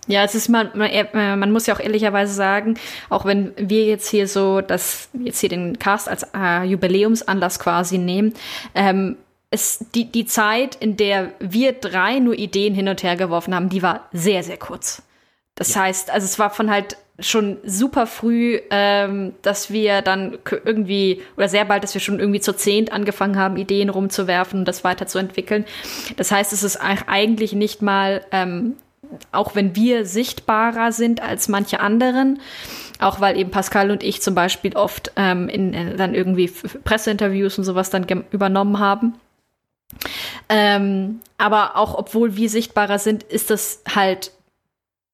Ja, es ist man, man, äh, man muss ja auch ehrlicherweise sagen, auch wenn wir jetzt hier so das jetzt hier den Cast als äh, Jubiläumsanlass quasi nehmen, ähm, es, die, die Zeit, in der wir drei nur Ideen hin und her geworfen haben, die war sehr, sehr kurz. Das ja. heißt, also es war von halt schon super früh, ähm, dass wir dann irgendwie, oder sehr bald, dass wir schon irgendwie zur Zehnt angefangen haben, Ideen rumzuwerfen und das weiterzuentwickeln. Das heißt, es ist eigentlich nicht mal ähm, auch wenn wir sichtbarer sind als manche anderen, auch weil eben Pascal und ich zum Beispiel oft ähm, in, in, dann irgendwie Presseinterviews und sowas dann übernommen haben. Ähm, aber auch obwohl wir sichtbarer sind, ist das halt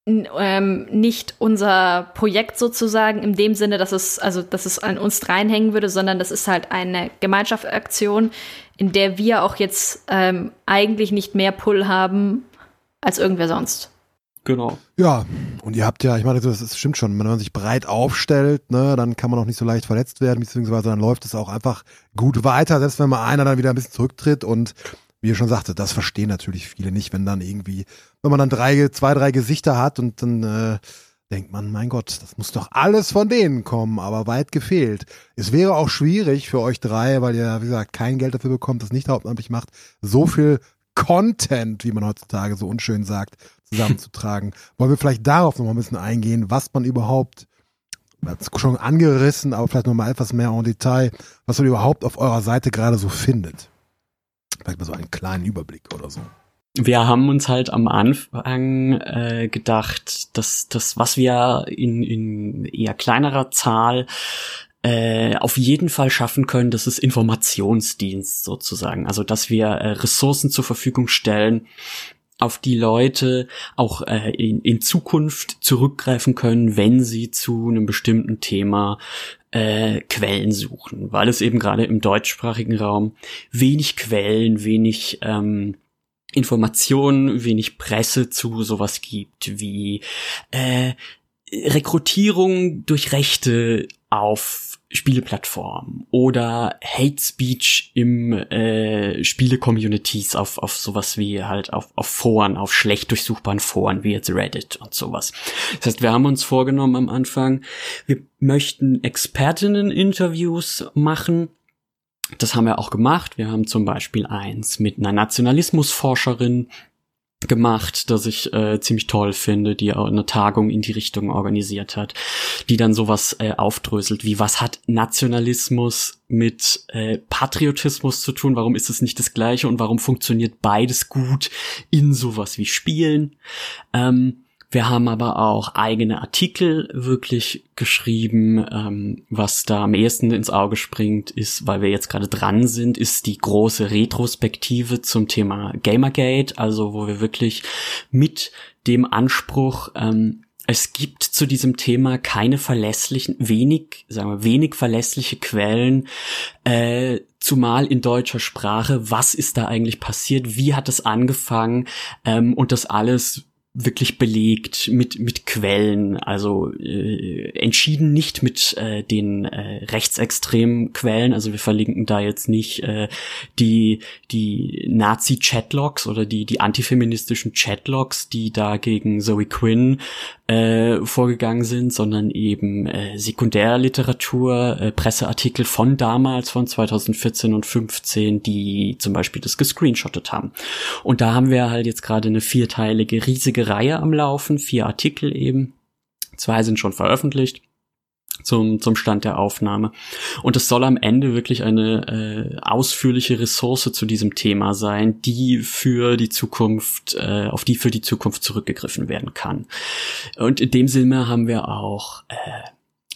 ähm, nicht unser Projekt sozusagen in dem Sinne, dass es also dass es an uns reinhängen würde, sondern das ist halt eine Gemeinschaftsaktion, in der wir auch jetzt ähm, eigentlich nicht mehr Pull haben als irgendwer sonst. Genau. Ja, und ihr habt ja, ich meine, das stimmt schon, wenn man sich breit aufstellt, ne, dann kann man auch nicht so leicht verletzt werden, beziehungsweise dann läuft es auch einfach gut weiter, selbst wenn mal einer dann wieder ein bisschen zurücktritt und wie ihr schon sagte, das verstehen natürlich viele nicht, wenn dann irgendwie, wenn man dann drei, zwei, drei Gesichter hat und dann äh, denkt man, mein Gott, das muss doch alles von denen kommen, aber weit gefehlt. Es wäre auch schwierig für euch drei, weil ihr, wie gesagt, kein Geld dafür bekommt, das nicht hauptamtlich macht, so viel Content, wie man heutzutage so unschön sagt, zusammenzutragen. Wollen wir vielleicht darauf noch mal ein bisschen eingehen, was man überhaupt, hat schon angerissen, aber vielleicht noch mal etwas mehr en Detail, was man überhaupt auf eurer Seite gerade so findet. Vielleicht mal so einen kleinen Überblick oder so. Wir haben uns halt am Anfang äh, gedacht, dass das, was wir in, in eher kleinerer Zahl äh, auf jeden Fall schaffen können, das ist Informationsdienst sozusagen. Also dass wir äh, Ressourcen zur Verfügung stellen, auf die Leute auch äh, in, in Zukunft zurückgreifen können, wenn sie zu einem bestimmten Thema äh, Quellen suchen, weil es eben gerade im deutschsprachigen Raum wenig Quellen, wenig ähm, Informationen, wenig Presse zu sowas gibt, wie äh, Rekrutierung durch Rechte auf Spieleplattformen oder Hate Speech im äh, Spiele-Communities auf, auf sowas wie halt auf, auf Foren, auf schlecht durchsuchbaren Foren wie jetzt Reddit und sowas. Das heißt, wir haben uns vorgenommen am Anfang, wir möchten Expertinnen-Interviews machen. Das haben wir auch gemacht. Wir haben zum Beispiel eins mit einer Nationalismusforscherin gemacht, das ich äh, ziemlich toll finde, die auch eine Tagung in die Richtung organisiert hat, die dann sowas äh, aufdröselt, wie was hat Nationalismus mit äh, Patriotismus zu tun, warum ist es nicht das gleiche und warum funktioniert beides gut in sowas wie Spielen. Ähm, wir haben aber auch eigene Artikel wirklich geschrieben. Ähm, was da am ehesten ins Auge springt, ist, weil wir jetzt gerade dran sind, ist die große Retrospektive zum Thema Gamergate, also wo wir wirklich mit dem Anspruch ähm, es gibt zu diesem Thema keine verlässlichen, wenig, sagen wir, wenig verlässliche Quellen, äh, zumal in deutscher Sprache. Was ist da eigentlich passiert? Wie hat es angefangen? Ähm, und das alles wirklich belegt mit mit Quellen, also äh, entschieden nicht mit äh, den äh, rechtsextremen Quellen, also wir verlinken da jetzt nicht äh, die die Nazi Chatlogs oder die die antifeministischen Chatlogs, die da gegen Zoe Quinn äh, vorgegangen sind, sondern eben äh, Sekundärliteratur, äh, Presseartikel von damals, von 2014 und 15, die zum Beispiel das gescreenshottet haben. Und da haben wir halt jetzt gerade eine vierteilige, riesige Reihe am Laufen, vier Artikel eben. Zwei sind schon veröffentlicht zum, zum Stand der Aufnahme. Und es soll am Ende wirklich eine äh, ausführliche Ressource zu diesem Thema sein, die für die Zukunft, äh, auf die für die Zukunft zurückgegriffen werden kann. Und in dem Sinne haben wir auch äh,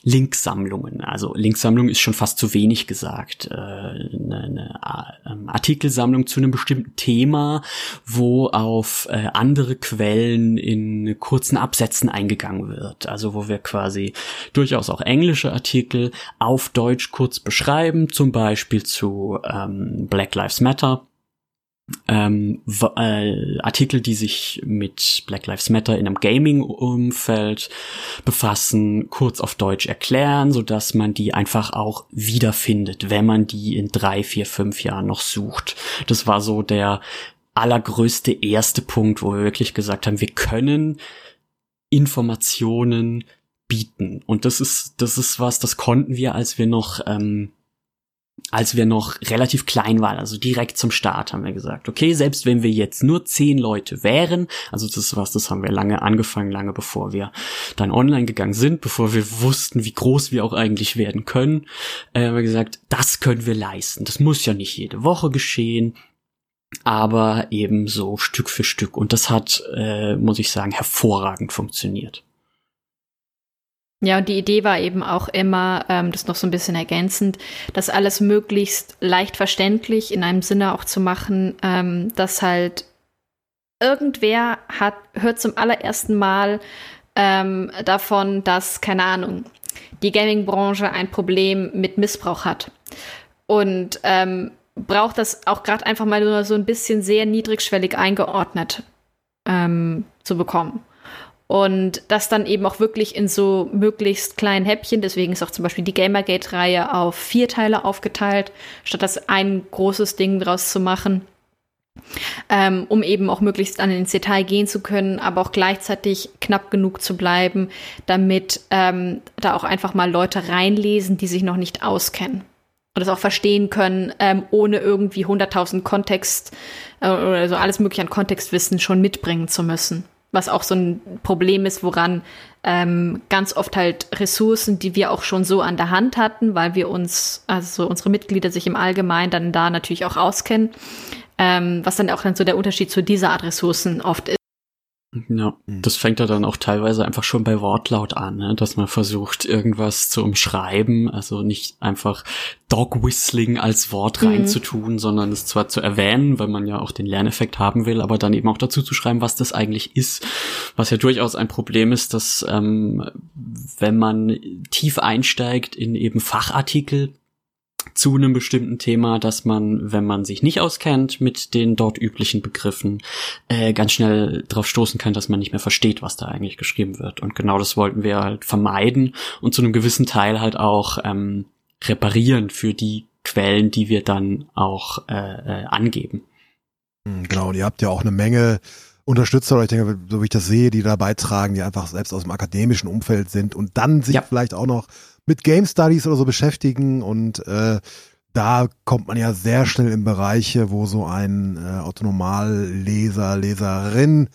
Linksammlungen. Also Linksammlung ist schon fast zu wenig gesagt. Äh, eine, eine ähm, Artikelsammlung zu einem bestimmten Thema, wo auf äh, andere Quellen in kurzen Absätzen eingegangen wird. Also wo wir quasi durchaus auch englische Artikel auf Deutsch kurz beschreiben, zum Beispiel zu ähm, Black Lives Matter ähm, äh, Artikel, die sich mit Black Lives Matter in einem Gaming-Umfeld befassen, kurz auf Deutsch erklären, so dass man die einfach auch wiederfindet, wenn man die in drei, vier, fünf Jahren noch sucht. Das war so der allergrößte erste Punkt, wo wir wirklich gesagt haben, wir können Informationen bieten. Und das ist, das ist was, das konnten wir, als wir noch ähm, als wir noch relativ klein waren, also direkt zum Start haben wir gesagt, okay, selbst wenn wir jetzt nur zehn Leute wären, also das ist was, das haben wir lange angefangen, lange bevor wir dann online gegangen sind, bevor wir wussten, wie groß wir auch eigentlich werden können, äh, haben wir gesagt, das können wir leisten. Das muss ja nicht jede Woche geschehen, aber eben so Stück für Stück. Und das hat, äh, muss ich sagen, hervorragend funktioniert. Ja, und die Idee war eben auch immer, ähm, das noch so ein bisschen ergänzend, das alles möglichst leicht verständlich in einem Sinne auch zu machen, ähm, dass halt irgendwer hat, hört zum allerersten Mal ähm, davon, dass, keine Ahnung, die Gaming-Branche ein Problem mit Missbrauch hat. Und ähm, braucht das auch gerade einfach mal nur so ein bisschen sehr niedrigschwellig eingeordnet ähm, zu bekommen. Und das dann eben auch wirklich in so möglichst kleinen Häppchen. Deswegen ist auch zum Beispiel die Gamergate-Reihe auf vier Teile aufgeteilt, statt das ein großes Ding draus zu machen. Ähm, um eben auch möglichst an ins Detail gehen zu können, aber auch gleichzeitig knapp genug zu bleiben, damit ähm, da auch einfach mal Leute reinlesen, die sich noch nicht auskennen und das auch verstehen können, ähm, ohne irgendwie 100.000 Kontext äh, oder so alles mögliche an Kontextwissen schon mitbringen zu müssen was auch so ein Problem ist, woran ähm, ganz oft halt Ressourcen, die wir auch schon so an der Hand hatten, weil wir uns, also unsere Mitglieder sich im Allgemeinen dann da natürlich auch auskennen, ähm, was dann auch dann so der Unterschied zu dieser Art Ressourcen oft ist. Ja, mhm. das fängt ja dann auch teilweise einfach schon bei Wortlaut an, ne? dass man versucht, irgendwas zu umschreiben, also nicht einfach Dog Whistling als Wort mhm. reinzutun, sondern es zwar zu erwähnen, weil man ja auch den Lerneffekt haben will, aber dann eben auch dazu zu schreiben, was das eigentlich ist. Was ja durchaus ein Problem ist, dass ähm, wenn man tief einsteigt in eben Fachartikel, zu einem bestimmten Thema, dass man, wenn man sich nicht auskennt mit den dort üblichen Begriffen, äh, ganz schnell darauf stoßen kann, dass man nicht mehr versteht, was da eigentlich geschrieben wird. Und genau das wollten wir halt vermeiden und zu einem gewissen Teil halt auch ähm, reparieren für die Quellen, die wir dann auch äh, äh, angeben. Hm, genau, und ihr habt ja auch eine Menge Unterstützer, oder ich denke, so wie ich das sehe, die da beitragen, die einfach selbst aus dem akademischen Umfeld sind und dann sich ja. vielleicht auch noch mit Game Studies oder so beschäftigen und äh, da kommt man ja sehr schnell in Bereiche, wo so ein äh, Autonomalleser, Leserin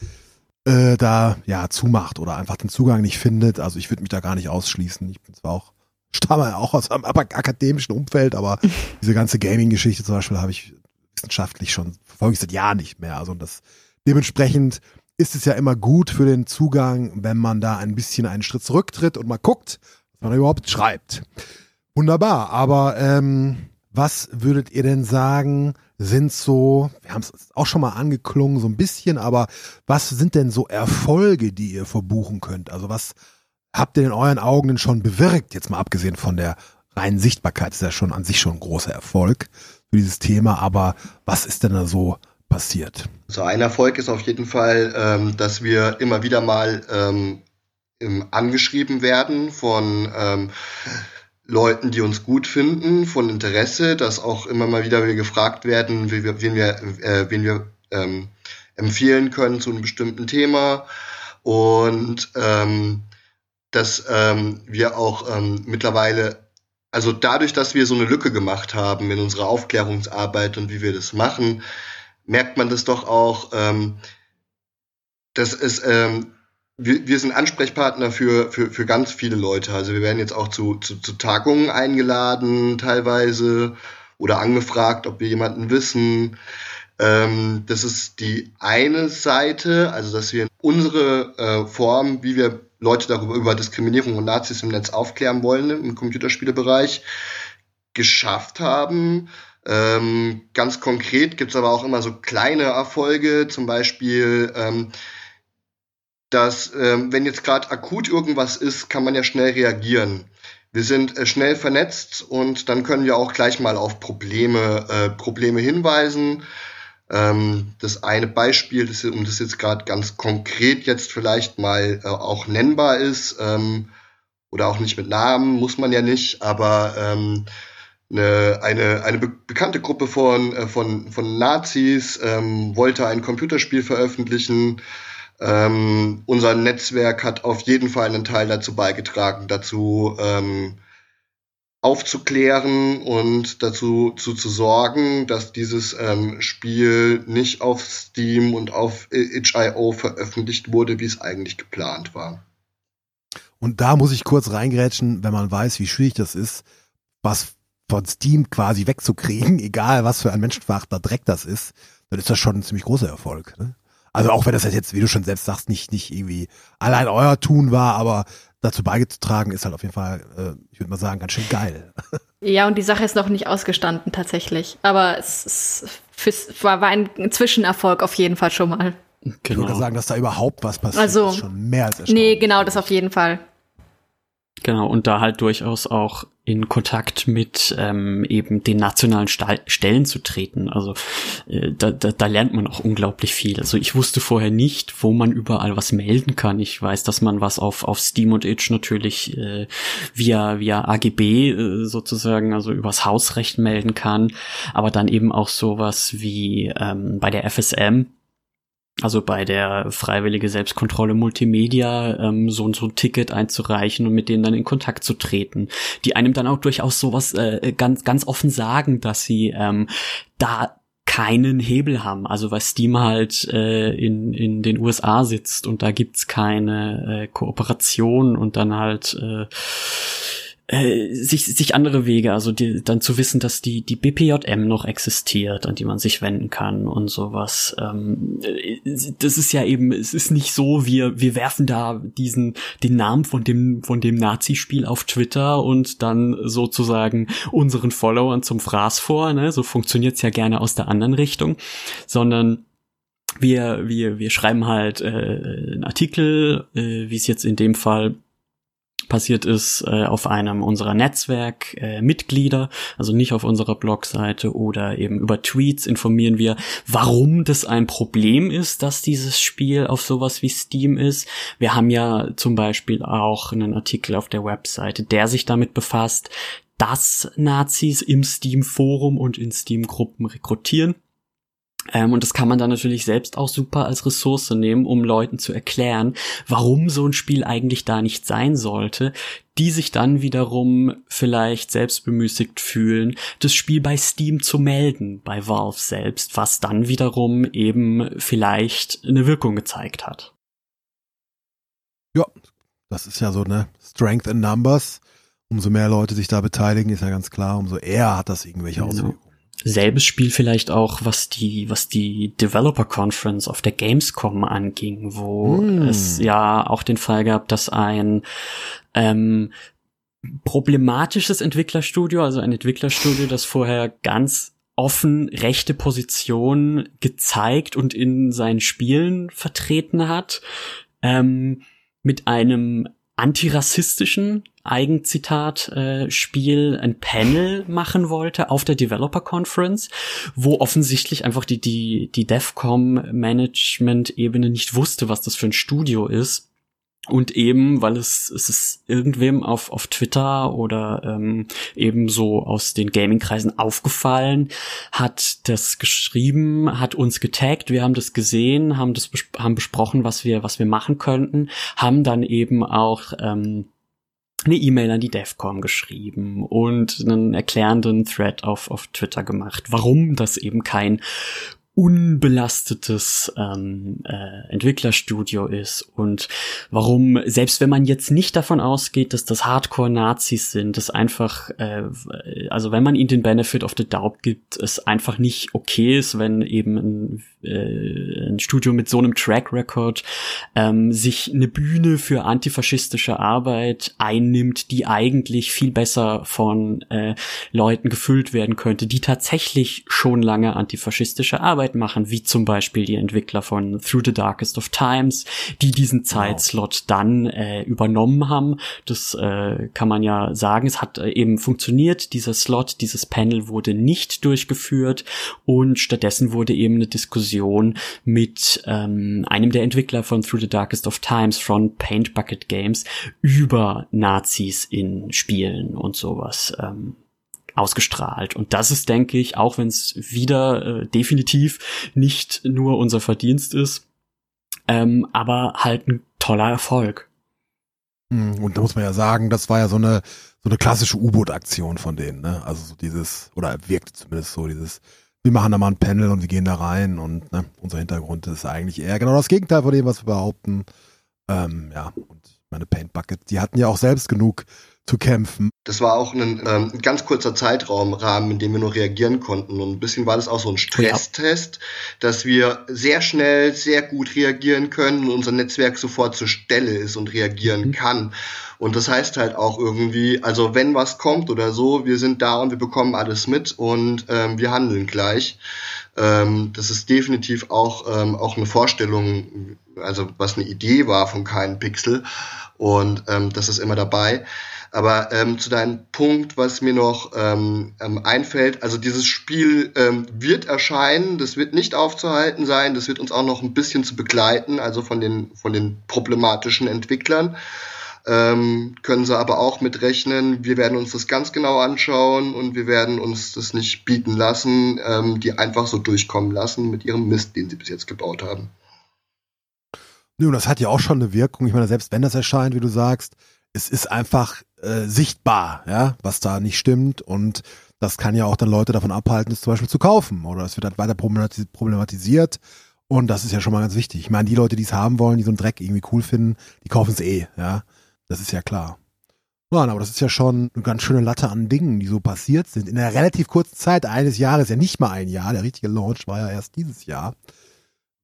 äh, da ja zumacht oder einfach den Zugang nicht findet. Also ich würde mich da gar nicht ausschließen. Ich bin zwar auch stamme auch aus einem akademischen Umfeld, aber diese ganze Gaming-Geschichte zum Beispiel habe ich wissenschaftlich schon verfolge ich seit Jahren nicht mehr. Also das dementsprechend ist es ja immer gut für den Zugang, wenn man da ein bisschen einen Schritt zurücktritt und mal guckt, was man überhaupt schreibt. Wunderbar, aber ähm, was würdet ihr denn sagen, sind so, wir haben es auch schon mal angeklungen, so ein bisschen, aber was sind denn so Erfolge, die ihr verbuchen könnt? Also was habt ihr in euren Augen denn schon bewirkt, jetzt mal abgesehen von der reinen Sichtbarkeit, ist ja schon an sich schon ein großer Erfolg für dieses Thema, aber was ist denn da so passiert? So ein Erfolg ist auf jeden Fall, ähm, dass wir immer wieder mal ähm, angeschrieben werden von ähm, Leuten, die uns gut finden, von Interesse, dass auch immer mal wieder wir gefragt werden, wie wir, wen wir, äh, wen wir ähm, empfehlen können zu einem bestimmten Thema. Und ähm, dass ähm, wir auch ähm, mittlerweile, also dadurch, dass wir so eine Lücke gemacht haben in unserer Aufklärungsarbeit und wie wir das machen, merkt man das doch auch, ähm, dass es ähm, wir, wir sind Ansprechpartner für, für, für ganz viele Leute. Also wir werden jetzt auch zu, zu, zu Tagungen eingeladen teilweise oder angefragt, ob wir jemanden wissen. Ähm, das ist die eine Seite, also dass wir unsere äh, Form, wie wir Leute darüber über Diskriminierung und Nazis im Netz aufklären wollen im Computerspielebereich, geschafft haben. Ähm, ganz konkret gibt's aber auch immer so kleine Erfolge, zum Beispiel ähm, dass ähm, wenn jetzt gerade akut irgendwas ist, kann man ja schnell reagieren. Wir sind äh, schnell vernetzt und dann können wir auch gleich mal auf Probleme, äh, Probleme hinweisen. Ähm, das eine Beispiel, das, um das jetzt gerade ganz konkret jetzt vielleicht mal äh, auch nennbar ist, ähm, oder auch nicht mit Namen, muss man ja nicht, aber ähm, eine, eine, eine be bekannte Gruppe von, äh, von, von Nazis ähm, wollte ein Computerspiel veröffentlichen, ähm, unser Netzwerk hat auf jeden Fall einen Teil dazu beigetragen, dazu ähm, aufzuklären und dazu zu, zu sorgen, dass dieses ähm, Spiel nicht auf Steam und auf itch.io veröffentlicht wurde, wie es eigentlich geplant war. Und da muss ich kurz reingrätschen, wenn man weiß, wie schwierig das ist, was von Steam quasi wegzukriegen, egal was für ein menschenverachtender Dreck das ist, dann ist das schon ein ziemlich großer Erfolg. Ne? Also auch wenn das jetzt, wie du schon selbst sagst, nicht, nicht irgendwie allein euer Tun war, aber dazu beigetragen ist halt auf jeden Fall, äh, ich würde mal sagen, ganz schön geil. Ja, und die Sache ist noch nicht ausgestanden tatsächlich. Aber es, es war, war ein Zwischenerfolg auf jeden Fall schon mal. Genau. Ich würde sagen, dass da überhaupt was passiert, also, ist schon mehr als erstaunlich. Nee, genau, das auf jeden Fall. Genau, und da halt durchaus auch in Kontakt mit ähm, eben den nationalen Sta Stellen zu treten. Also äh, da, da, da lernt man auch unglaublich viel. Also ich wusste vorher nicht, wo man überall was melden kann. Ich weiß, dass man was auf, auf Steam und Itch natürlich äh, via, via AGB äh, sozusagen, also übers Hausrecht melden kann, aber dann eben auch sowas wie ähm, bei der FSM, also bei der freiwillige Selbstkontrolle Multimedia ähm, so, so ein Ticket einzureichen und mit denen dann in Kontakt zu treten, die einem dann auch durchaus sowas äh, ganz ganz offen sagen, dass sie ähm, da keinen Hebel haben. Also weil Steam halt äh, in, in den USA sitzt und da gibt's keine äh, Kooperation und dann halt äh, äh, sich, sich andere Wege, also die, dann zu wissen, dass die, die BPJM noch existiert, an die man sich wenden kann und sowas. Ähm, äh, das ist ja eben, es ist nicht so, wir, wir werfen da diesen, den Namen von dem, von dem Nazi-Spiel auf Twitter und dann sozusagen unseren Followern zum Fraß vor, ne? So funktioniert's ja gerne aus der anderen Richtung, sondern wir, wir, wir schreiben halt äh, einen Artikel, äh, wie es jetzt in dem Fall passiert ist äh, auf einem unserer Netzwerkmitglieder, äh, also nicht auf unserer Blogseite oder eben über Tweets informieren wir, warum das ein Problem ist, dass dieses Spiel auf sowas wie Steam ist. Wir haben ja zum Beispiel auch einen Artikel auf der Webseite, der sich damit befasst, dass Nazis im Steam-Forum und in Steam-Gruppen rekrutieren ähm, und das kann man dann natürlich selbst auch super als Ressource nehmen, um Leuten zu erklären, warum so ein Spiel eigentlich da nicht sein sollte, die sich dann wiederum vielleicht selbst bemüßigt fühlen, das Spiel bei Steam zu melden, bei Valve selbst, was dann wiederum eben vielleicht eine Wirkung gezeigt hat. Ja, das ist ja so eine Strength in Numbers. Umso mehr Leute sich da beteiligen, ist ja ganz klar, umso eher hat das irgendwelche genau. Selbes Spiel vielleicht auch, was die, was die Developer Conference auf der Gamescom anging, wo mm. es ja auch den Fall gab, dass ein ähm, problematisches Entwicklerstudio, also ein Entwicklerstudio, das vorher ganz offen rechte Position gezeigt und in seinen Spielen vertreten hat, ähm, mit einem antirassistischen Eigenzitat äh, ein Panel machen wollte auf der Developer Conference, wo offensichtlich einfach die die die Devcom Management Ebene nicht wusste, was das für ein Studio ist. Und eben, weil es, es ist irgendwem auf, auf Twitter oder ähm, eben so aus den Gaming-Kreisen aufgefallen, hat das geschrieben, hat uns getaggt, wir haben das gesehen, haben das haben besprochen, was wir, was wir machen könnten, haben dann eben auch ähm, eine E-Mail an die DEFCOM geschrieben und einen erklärenden Thread auf, auf Twitter gemacht, warum das eben kein unbelastetes ähm, äh, Entwicklerstudio ist. Und warum, selbst wenn man jetzt nicht davon ausgeht, dass das Hardcore-Nazis sind, das einfach, äh, also wenn man ihnen den Benefit of the Doubt gibt, es einfach nicht okay ist, wenn eben ein, äh, ein Studio mit so einem Track Record ähm, sich eine Bühne für antifaschistische Arbeit einnimmt, die eigentlich viel besser von äh, Leuten gefüllt werden könnte, die tatsächlich schon lange antifaschistische Arbeit Arbeit machen, wie zum Beispiel die Entwickler von Through the Darkest of Times, die diesen Zeitslot dann äh, übernommen haben. Das äh, kann man ja sagen. Es hat äh, eben funktioniert. Dieser Slot, dieses Panel wurde nicht durchgeführt und stattdessen wurde eben eine Diskussion mit ähm, einem der Entwickler von Through the Darkest of Times von Paint Bucket Games über Nazis in Spielen und sowas. Ähm, ausgestrahlt. Und das ist, denke ich, auch wenn es wieder äh, definitiv nicht nur unser Verdienst ist, ähm, aber halt ein toller Erfolg. Hm, und da muss man ja sagen, das war ja so eine so eine klassische U-Boot-Aktion von denen, ne? Also so dieses, oder wirkte zumindest so, dieses, wir machen da mal ein Panel und wir gehen da rein und ne, unser Hintergrund ist eigentlich eher genau das Gegenteil von dem, was wir behaupten. Ähm, ja, und meine Paint Bucket, die hatten ja auch selbst genug zu kämpfen. Das war auch ein ähm, ganz kurzer Zeitraumrahmen, in dem wir nur reagieren konnten. Und ein bisschen war das auch so ein Stresstest, dass wir sehr schnell, sehr gut reagieren können und unser Netzwerk sofort zur Stelle ist und reagieren mhm. kann. Und das heißt halt auch irgendwie, also wenn was kommt oder so, wir sind da und wir bekommen alles mit und ähm, wir handeln gleich. Ähm, das ist definitiv auch, ähm, auch eine Vorstellung, also was eine Idee war von keinem Pixel. Und ähm, das ist immer dabei. Aber ähm, zu deinem Punkt, was mir noch ähm, ähm, einfällt, also dieses Spiel ähm, wird erscheinen, das wird nicht aufzuhalten sein, das wird uns auch noch ein bisschen zu begleiten, also von den, von den problematischen Entwicklern. Ähm, können sie aber auch mitrechnen. Wir werden uns das ganz genau anschauen und wir werden uns das nicht bieten lassen, ähm, die einfach so durchkommen lassen mit ihrem Mist, den sie bis jetzt gebaut haben. Nun, das hat ja auch schon eine Wirkung. Ich meine, selbst wenn das erscheint, wie du sagst, es ist einfach äh, sichtbar, ja, was da nicht stimmt und das kann ja auch dann Leute davon abhalten, es zum Beispiel zu kaufen oder es wird halt weiter problematisiert und das ist ja schon mal ganz wichtig. Ich meine, die Leute, die es haben wollen, die so einen Dreck irgendwie cool finden, die kaufen es eh, ja, das ist ja klar. Nein, aber das ist ja schon eine ganz schöne Latte an Dingen, die so passiert sind. In einer relativ kurzen Zeit, eines Jahres, ja nicht mal ein Jahr, der richtige Launch war ja erst dieses Jahr.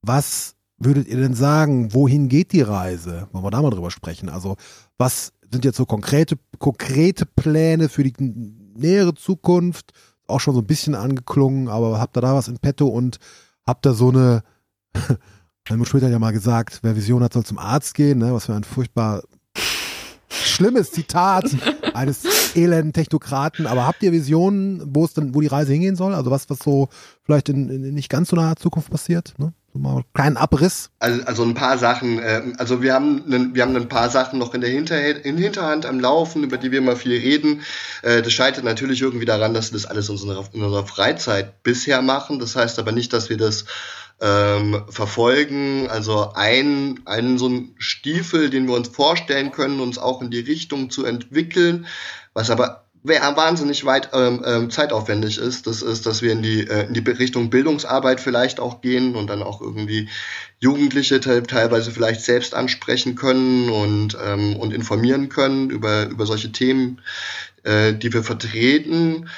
Was würdet ihr denn sagen, wohin geht die Reise? Wollen wir da mal drüber sprechen? Also, was sind jetzt so konkrete, konkrete Pläne für die nähere Zukunft? Auch schon so ein bisschen angeklungen, aber habt ihr da was in petto und habt ihr so eine, Helmut Schmidt hat ja mal gesagt, wer Vision hat, soll zum Arzt gehen, ne? was für ein furchtbar schlimmes Zitat eines elenden Technokraten. Aber habt ihr Visionen, wo es dann, wo die Reise hingehen soll? Also was, was so vielleicht in, in nicht ganz so naher Zukunft passiert? Ne? Einen kleinen Abriss. Also, also ein paar Sachen. Äh, also wir haben, einen, wir haben ein paar Sachen noch in der Hinter in Hinterhand am Laufen, über die wir immer viel reden. Äh, das scheitert natürlich irgendwie daran, dass wir das alles in unserer, in unserer Freizeit bisher machen. Das heißt aber nicht, dass wir das ähm, verfolgen. Also ein, einen so ein Stiefel, den wir uns vorstellen können, uns auch in die Richtung zu entwickeln, was aber wahnsinnig weit ähm, ähm, zeitaufwendig ist, das ist, dass wir in die, äh, in die Richtung Bildungsarbeit vielleicht auch gehen und dann auch irgendwie Jugendliche te teilweise vielleicht selbst ansprechen können und, ähm, und informieren können über, über solche Themen, äh, die wir vertreten.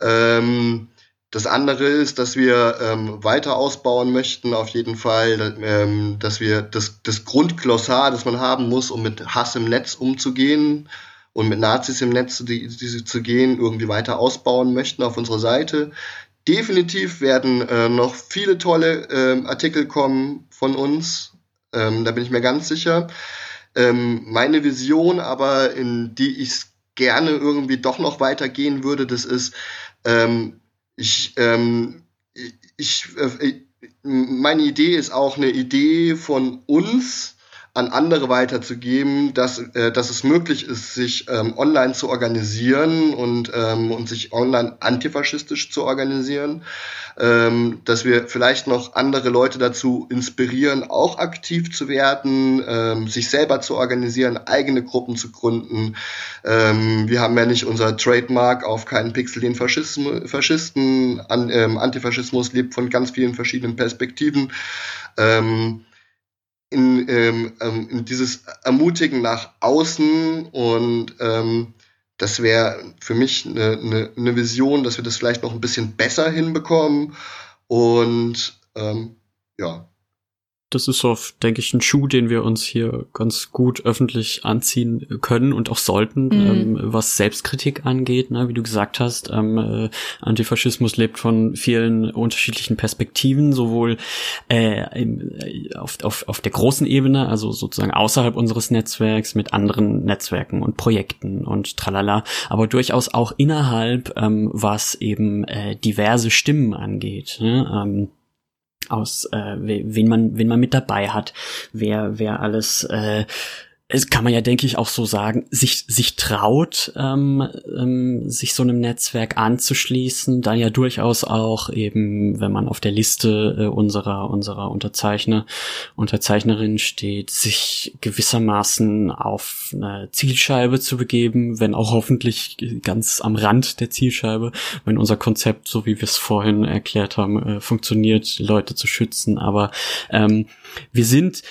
Ähm, das andere ist, dass wir ähm, weiter ausbauen möchten, auf jeden Fall, ähm, dass wir das, das Grundglossar, das man haben muss, um mit Hass im Netz umzugehen, und mit Nazis im Netz die, die, zu gehen, irgendwie weiter ausbauen möchten auf unserer Seite. Definitiv werden äh, noch viele tolle äh, Artikel kommen von uns. Ähm, da bin ich mir ganz sicher. Ähm, meine Vision aber, in die ich gerne irgendwie doch noch weitergehen würde, das ist, ähm, ich, ähm, ich, äh, meine Idee ist auch eine Idee von uns, an andere weiterzugeben, dass, äh, dass es möglich ist, sich ähm, online zu organisieren und, ähm, und sich online antifaschistisch zu organisieren, ähm, dass wir vielleicht noch andere Leute dazu inspirieren, auch aktiv zu werden, ähm, sich selber zu organisieren, eigene Gruppen zu gründen. Ähm, wir haben ja nicht unser Trademark auf keinen Pixel den Faschismus, Faschisten. An, ähm, Antifaschismus lebt von ganz vielen verschiedenen Perspektiven. Ähm, in, ähm, ähm, in dieses Ermutigen nach außen und ähm, das wäre für mich eine, eine, eine Vision, dass wir das vielleicht noch ein bisschen besser hinbekommen und ähm, ja, das ist so, denke ich, ein Schuh, den wir uns hier ganz gut öffentlich anziehen können und auch sollten, mhm. ähm, was Selbstkritik angeht. Ne? Wie du gesagt hast, ähm, äh, Antifaschismus lebt von vielen unterschiedlichen Perspektiven, sowohl äh, im, äh, auf, auf, auf der großen Ebene, also sozusagen außerhalb unseres Netzwerks mit anderen Netzwerken und Projekten und tralala, aber durchaus auch innerhalb, ähm, was eben äh, diverse Stimmen angeht. Ne? Aus äh, wen man wen man mit dabei hat, wer wer alles äh, es kann man ja, denke ich, auch so sagen, sich, sich traut, ähm, ähm, sich so einem Netzwerk anzuschließen, dann ja durchaus auch eben, wenn man auf der Liste äh, unserer, unserer Unterzeichner, Unterzeichnerin steht, sich gewissermaßen auf eine Zielscheibe zu begeben, wenn auch hoffentlich ganz am Rand der Zielscheibe, wenn unser Konzept, so wie wir es vorhin erklärt haben, äh, funktioniert, Leute zu schützen. Aber ähm, wir sind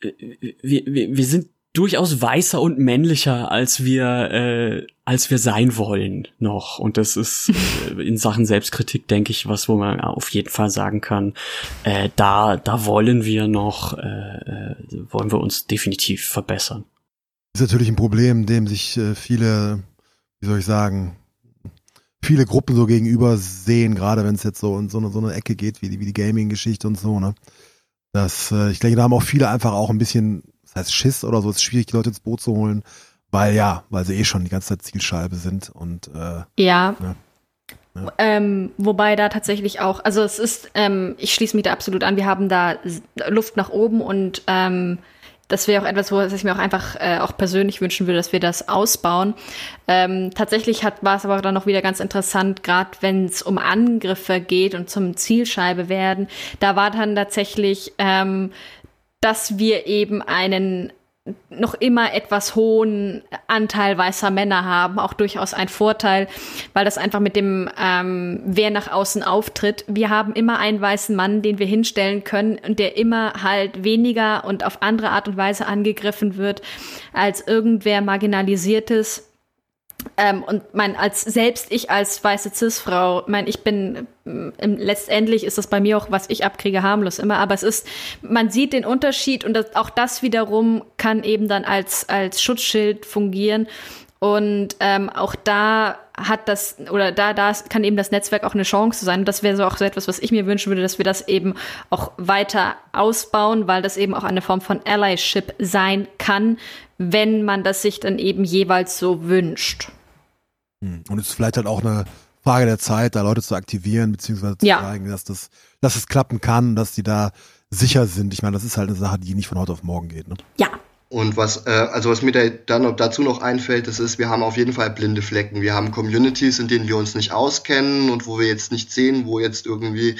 wir, wir, wir sind durchaus weißer und männlicher, als wir, äh, als wir sein wollen noch. Und das ist äh, in Sachen Selbstkritik, denke ich, was, wo man auf jeden Fall sagen kann, äh, da, da wollen wir noch, äh, äh, wollen wir uns definitiv verbessern. Das ist natürlich ein Problem, dem sich äh, viele, wie soll ich sagen, viele Gruppen so gegenüber sehen, gerade wenn es jetzt so in so eine, so eine Ecke geht, wie die, wie die Gaming-Geschichte und so, ne? Das, äh, ich denke, da haben auch viele einfach auch ein bisschen, das heißt Schiss oder so, es ist schwierig, die Leute ins Boot zu holen, Weil ja, weil sie eh schon die ganze Zeit Zielscheibe sind und äh, Ja. Ja. Ja. Ähm, wobei da tatsächlich auch, also es ist, ähm, ich schließe mich da absolut an, wir haben da Luft nach oben und ähm, das wäre auch etwas, wo was ich mir auch einfach äh, auch persönlich wünschen würde, dass wir das ausbauen. Ähm, tatsächlich hat war es aber dann noch wieder ganz interessant, gerade wenn es um Angriffe geht und zum Zielscheibe werden. Da war dann tatsächlich, ähm, dass wir eben einen noch immer etwas hohen Anteil weißer Männer haben, auch durchaus ein Vorteil, weil das einfach mit dem, ähm, wer nach außen auftritt, wir haben immer einen weißen Mann, den wir hinstellen können und der immer halt weniger und auf andere Art und Weise angegriffen wird als irgendwer marginalisiertes. Ähm, und mein, als selbst ich als weiße Cis-Frau, mein, ich bin ähm, letztendlich ist das bei mir auch, was ich abkriege, harmlos immer, aber es ist, man sieht den Unterschied und das, auch das wiederum kann eben dann als, als Schutzschild fungieren. Und ähm, auch da hat das, oder da, da kann eben das Netzwerk auch eine Chance sein. Und das wäre so auch so etwas, was ich mir wünschen würde, dass wir das eben auch weiter ausbauen, weil das eben auch eine Form von Allyship sein kann, wenn man das sich dann eben jeweils so wünscht. hm. und es ist vielleicht halt auch eine Frage der Zeit, da Leute zu aktivieren, beziehungsweise zu Ja. zeigen, dass das, dass es klappen kann, dass die da sicher sind. Ich meine, das ist halt eine Sache, die nicht von heute auf morgen geht. Ne? Ja, Und was, äh, also was mir da dann noch dazu noch einfällt, das ist, wir haben auf jeden Fall blinde Flecken. Wir haben Communities, in denen wir uns nicht auskennen und wo wir jetzt nicht sehen, wo jetzt irgendwie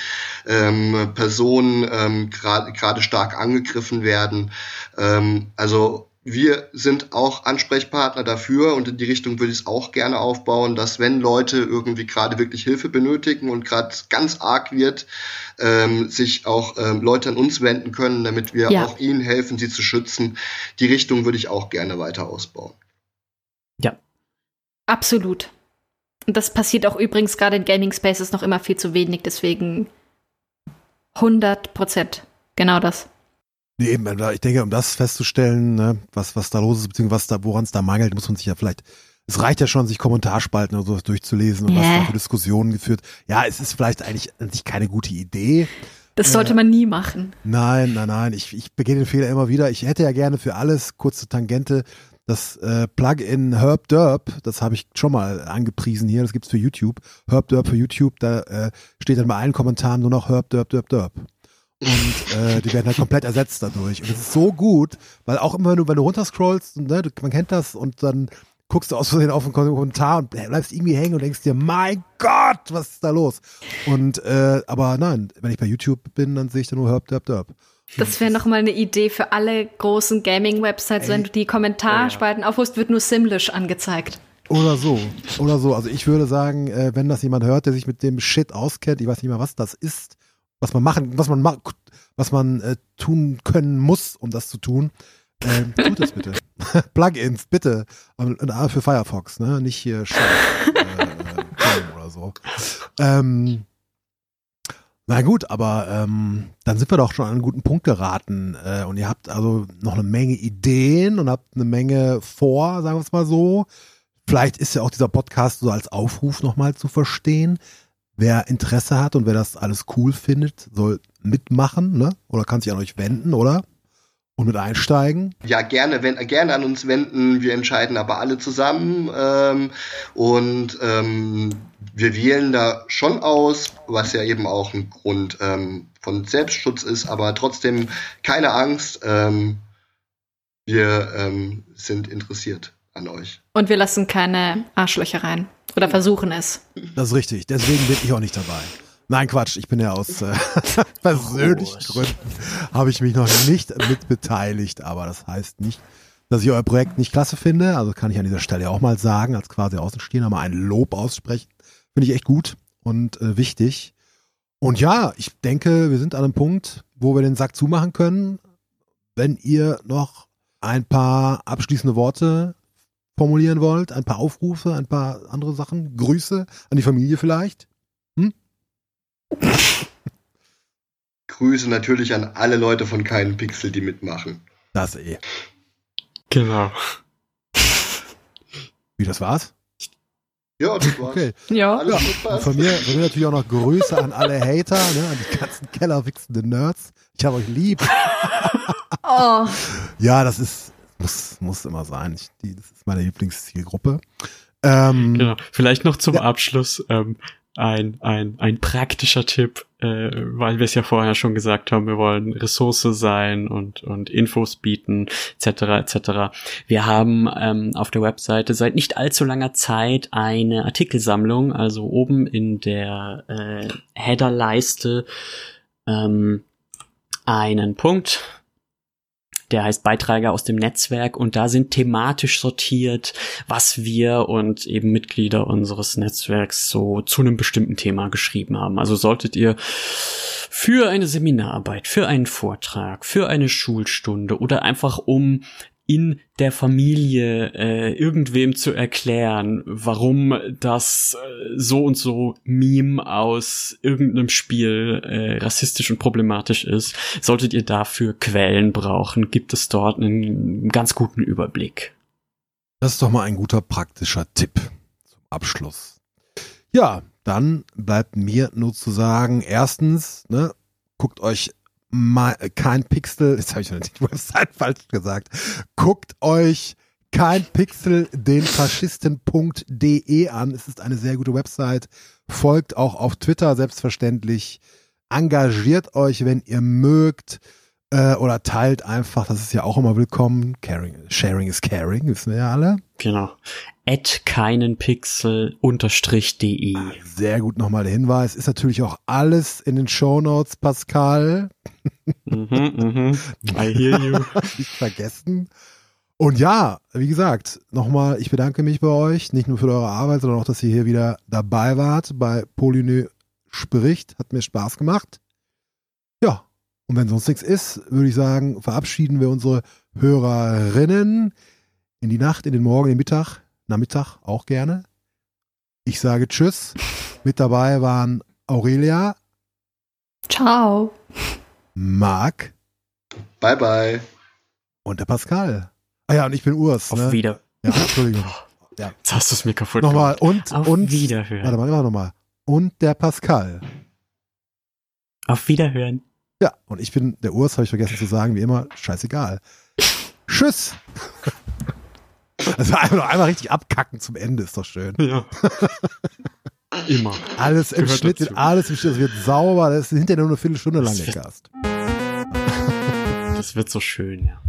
ähm, Personen ähm, gerade gerade stark angegriffen werden. Ähm, also wir sind auch Ansprechpartner dafür und in die Richtung würde ich es auch gerne aufbauen, dass wenn Leute irgendwie gerade wirklich Hilfe benötigen und gerade ganz arg wird, ähm, sich auch ähm, Leute an uns wenden können, damit wir Ja. auch ihnen helfen, sie zu schützen. Die Richtung würde ich auch gerne weiter ausbauen. absolut. Und das passiert auch übrigens gerade in Gaming Spaces noch immer viel zu wenig, deswegen 100 Prozent. Genau das. Nee, eben, ich denke, um das festzustellen, ne, was, was da los ist, beziehungsweise was da, woran es da mangelt, muss man sich ja vielleicht, es reicht ja schon, sich Kommentarspalten oder sowas durchzulesen und was Ja. da für Diskussionen geführt. Ja, es ist vielleicht eigentlich an sich keine gute Idee. Das sollte man nie machen. Nein, nein, nein, ich, ich begehe den Fehler immer wieder. Ich hätte ja gerne für alles, kurze Tangente, das äh, Plugin Herb Derb, das habe ich schon mal angepriesen hier, das gibt's für YouTube. Herb Derb für YouTube, da äh, steht dann bei allen Kommentaren nur noch Herb Derb Derb Derb. Und äh, die werden halt komplett ersetzt dadurch. Und das ist so gut, weil auch immer, wenn du, wenn du runterscrollst, und, ne, man kennt das, und dann guckst du aus Versehen auf einen Kommentar und bleibst irgendwie hängen und denkst dir, mein Gott, was ist da los? Und äh, aber nein, wenn ich bei YouTube bin, dann sehe ich da nur Herb Derb Derb. Das wäre nochmal eine Idee für alle großen Gaming-Websites. Wenn du die Kommentarspalten aufrufst, wird nur Simlish angezeigt. Oder so, oder so. Also ich würde sagen, äh, wenn das jemand hört, der sich mit dem Shit auskennt, ich weiß nicht mal, was das ist, was man machen, was man ma- was man äh, tun können muss, um das zu tun, äh, tut es bitte. Plugins, bitte. Und, und für Firefox, ne? Nicht hier Shell, äh, oder so. Ähm, na gut, aber ähm, dann sind wir doch schon an einen guten Punkt geraten. Äh, und ihr habt also noch eine Menge Ideen und habt eine Menge vor, sagen wir es mal so. Vielleicht ist ja auch dieser Podcast so als Aufruf nochmal zu verstehen. Wer Interesse hat und wer das alles cool findet, soll mitmachen, ne? Oder kann sich an euch wenden, oder? Und mit einsteigen. Ja, gerne, wenn, gerne an uns wenden. Wir entscheiden aber alle zusammen. Ähm, und ähm, wir wählen da schon aus, was ja eben auch ein Grund ähm, von Selbstschutz ist, aber trotzdem keine Angst. Ähm, wir ähm, sind interessiert an euch. Und wir lassen keine Arschlöcher rein. Oder versuchen es. Das ist richtig. Deswegen bin ich auch nicht dabei. Nein, Quatsch. Ich bin ja aus äh, persönlichen. Gründen habe ich mich noch nicht mit beteiligt. Aber das heißt nicht, dass ich euer Projekt nicht klasse finde. Also kann ich an dieser Stelle auch mal sagen, als quasi Außenstehender mal ein Lob aussprechen. Finde ich echt gut und äh, wichtig. Und ja, ich denke, wir sind an einem Punkt, wo wir den Sack zumachen können. Wenn ihr noch ein paar abschließende Worte formulieren wollt, ein paar Aufrufe, ein paar andere Sachen, Grüße an die Familie vielleicht. Grüße natürlich an alle Leute von Keinen Pixel, die mitmachen. Das eh. Genau. Wie das war's? Ja, das war's. Okay. Ja. Alles Ja, und von mir, von mir natürlich auch noch Grüße an alle Hater, ne, an die ganzen kellerwichsenden Nerds. Ich habe euch lieb. Oh, Ja, das ist, muss, muss immer sein. Ich, die, das ist meine Lieblingszielgruppe. Ähm, genau. Vielleicht noch zum ja. Abschluss ähm, ein, ein, ein praktischer Tipp, äh, weil wir es ja vorher schon gesagt haben, wir wollen Ressource sein und, und Infos bieten, etc. etc. Wir haben ähm, auf der Webseite seit nicht allzu langer Zeit eine Artikelsammlung, also oben in der äh, Header-Leiste ähm, einen Punkt, der heißt Beiträge aus dem Netzwerk und da sind thematisch sortiert, was wir und eben Mitglieder unseres Netzwerks so zu einem bestimmten Thema geschrieben haben. Also solltet ihr für eine Seminararbeit, für einen Vortrag, für eine Schulstunde oder einfach um in der Familie äh, irgendwem zu erklären, warum das äh, so und so Meme aus irgendeinem Spiel äh, rassistisch und problematisch ist, solltet ihr dafür Quellen brauchen, gibt es dort einen ganz guten Überblick. Das ist doch mal ein guter praktischer Tipp zum Abschluss. Ja, dann bleibt mir nur zu sagen, erstens, ne, guckt euch kein Pixel, jetzt habe ich noch die Website falsch gesagt, guckt euch kein Pixel den Faschisten.de an. Es ist eine sehr gute Website. Folgt auch auf Twitter selbstverständlich. Engagiert euch, wenn ihr mögt. Äh, oder teilt einfach, das ist ja auch immer willkommen. Caring, sharing is caring, wissen wir ja alle. Genau. At keinen Pixel unterstrich de. Ah, sehr gut nochmal der Hinweis. Ist natürlich auch alles in den Show Notes, Pascal. Mhm, mhm. I hear you. Nicht vergessen. Und ja, wie gesagt, nochmal, ich bedanke mich bei euch, nicht nur für eure Arbeit, sondern auch, dass ihr hier wieder dabei wart bei Polynö spricht. Hat mir Spaß gemacht. Ja, und wenn sonst nichts ist, würde ich sagen, verabschieden wir unsere Hörerinnen in die Nacht, in den Morgen, in den Mittag, Nachmittag auch gerne. Ich sage Tschüss. Mit dabei waren Aurelia. Ciao. Marc. Bye, bye. Und der Pascal. Ah ja, und ich bin Urs. Auf ne? Wieder. Ja, Entschuldigung. Ja. Jetzt hast du es mir kaputt Nochmal. Und, Auf und. Wiederhören. Warte mal, immer nochmal. Und der Pascal. Auf Wiederhören. Ja, und ich bin der Urs, habe ich vergessen zu sagen, wie immer, scheißegal. Tschüss. Also einfach noch einmal richtig abkacken zum Ende, ist doch schön. Ja. Immer. Alles im Gehört Schnitt, wird alles im Schnitt, es wird sauber, das ist hinterher nur eine Viertelstunde lang der Gast. Das wird so schön, ja.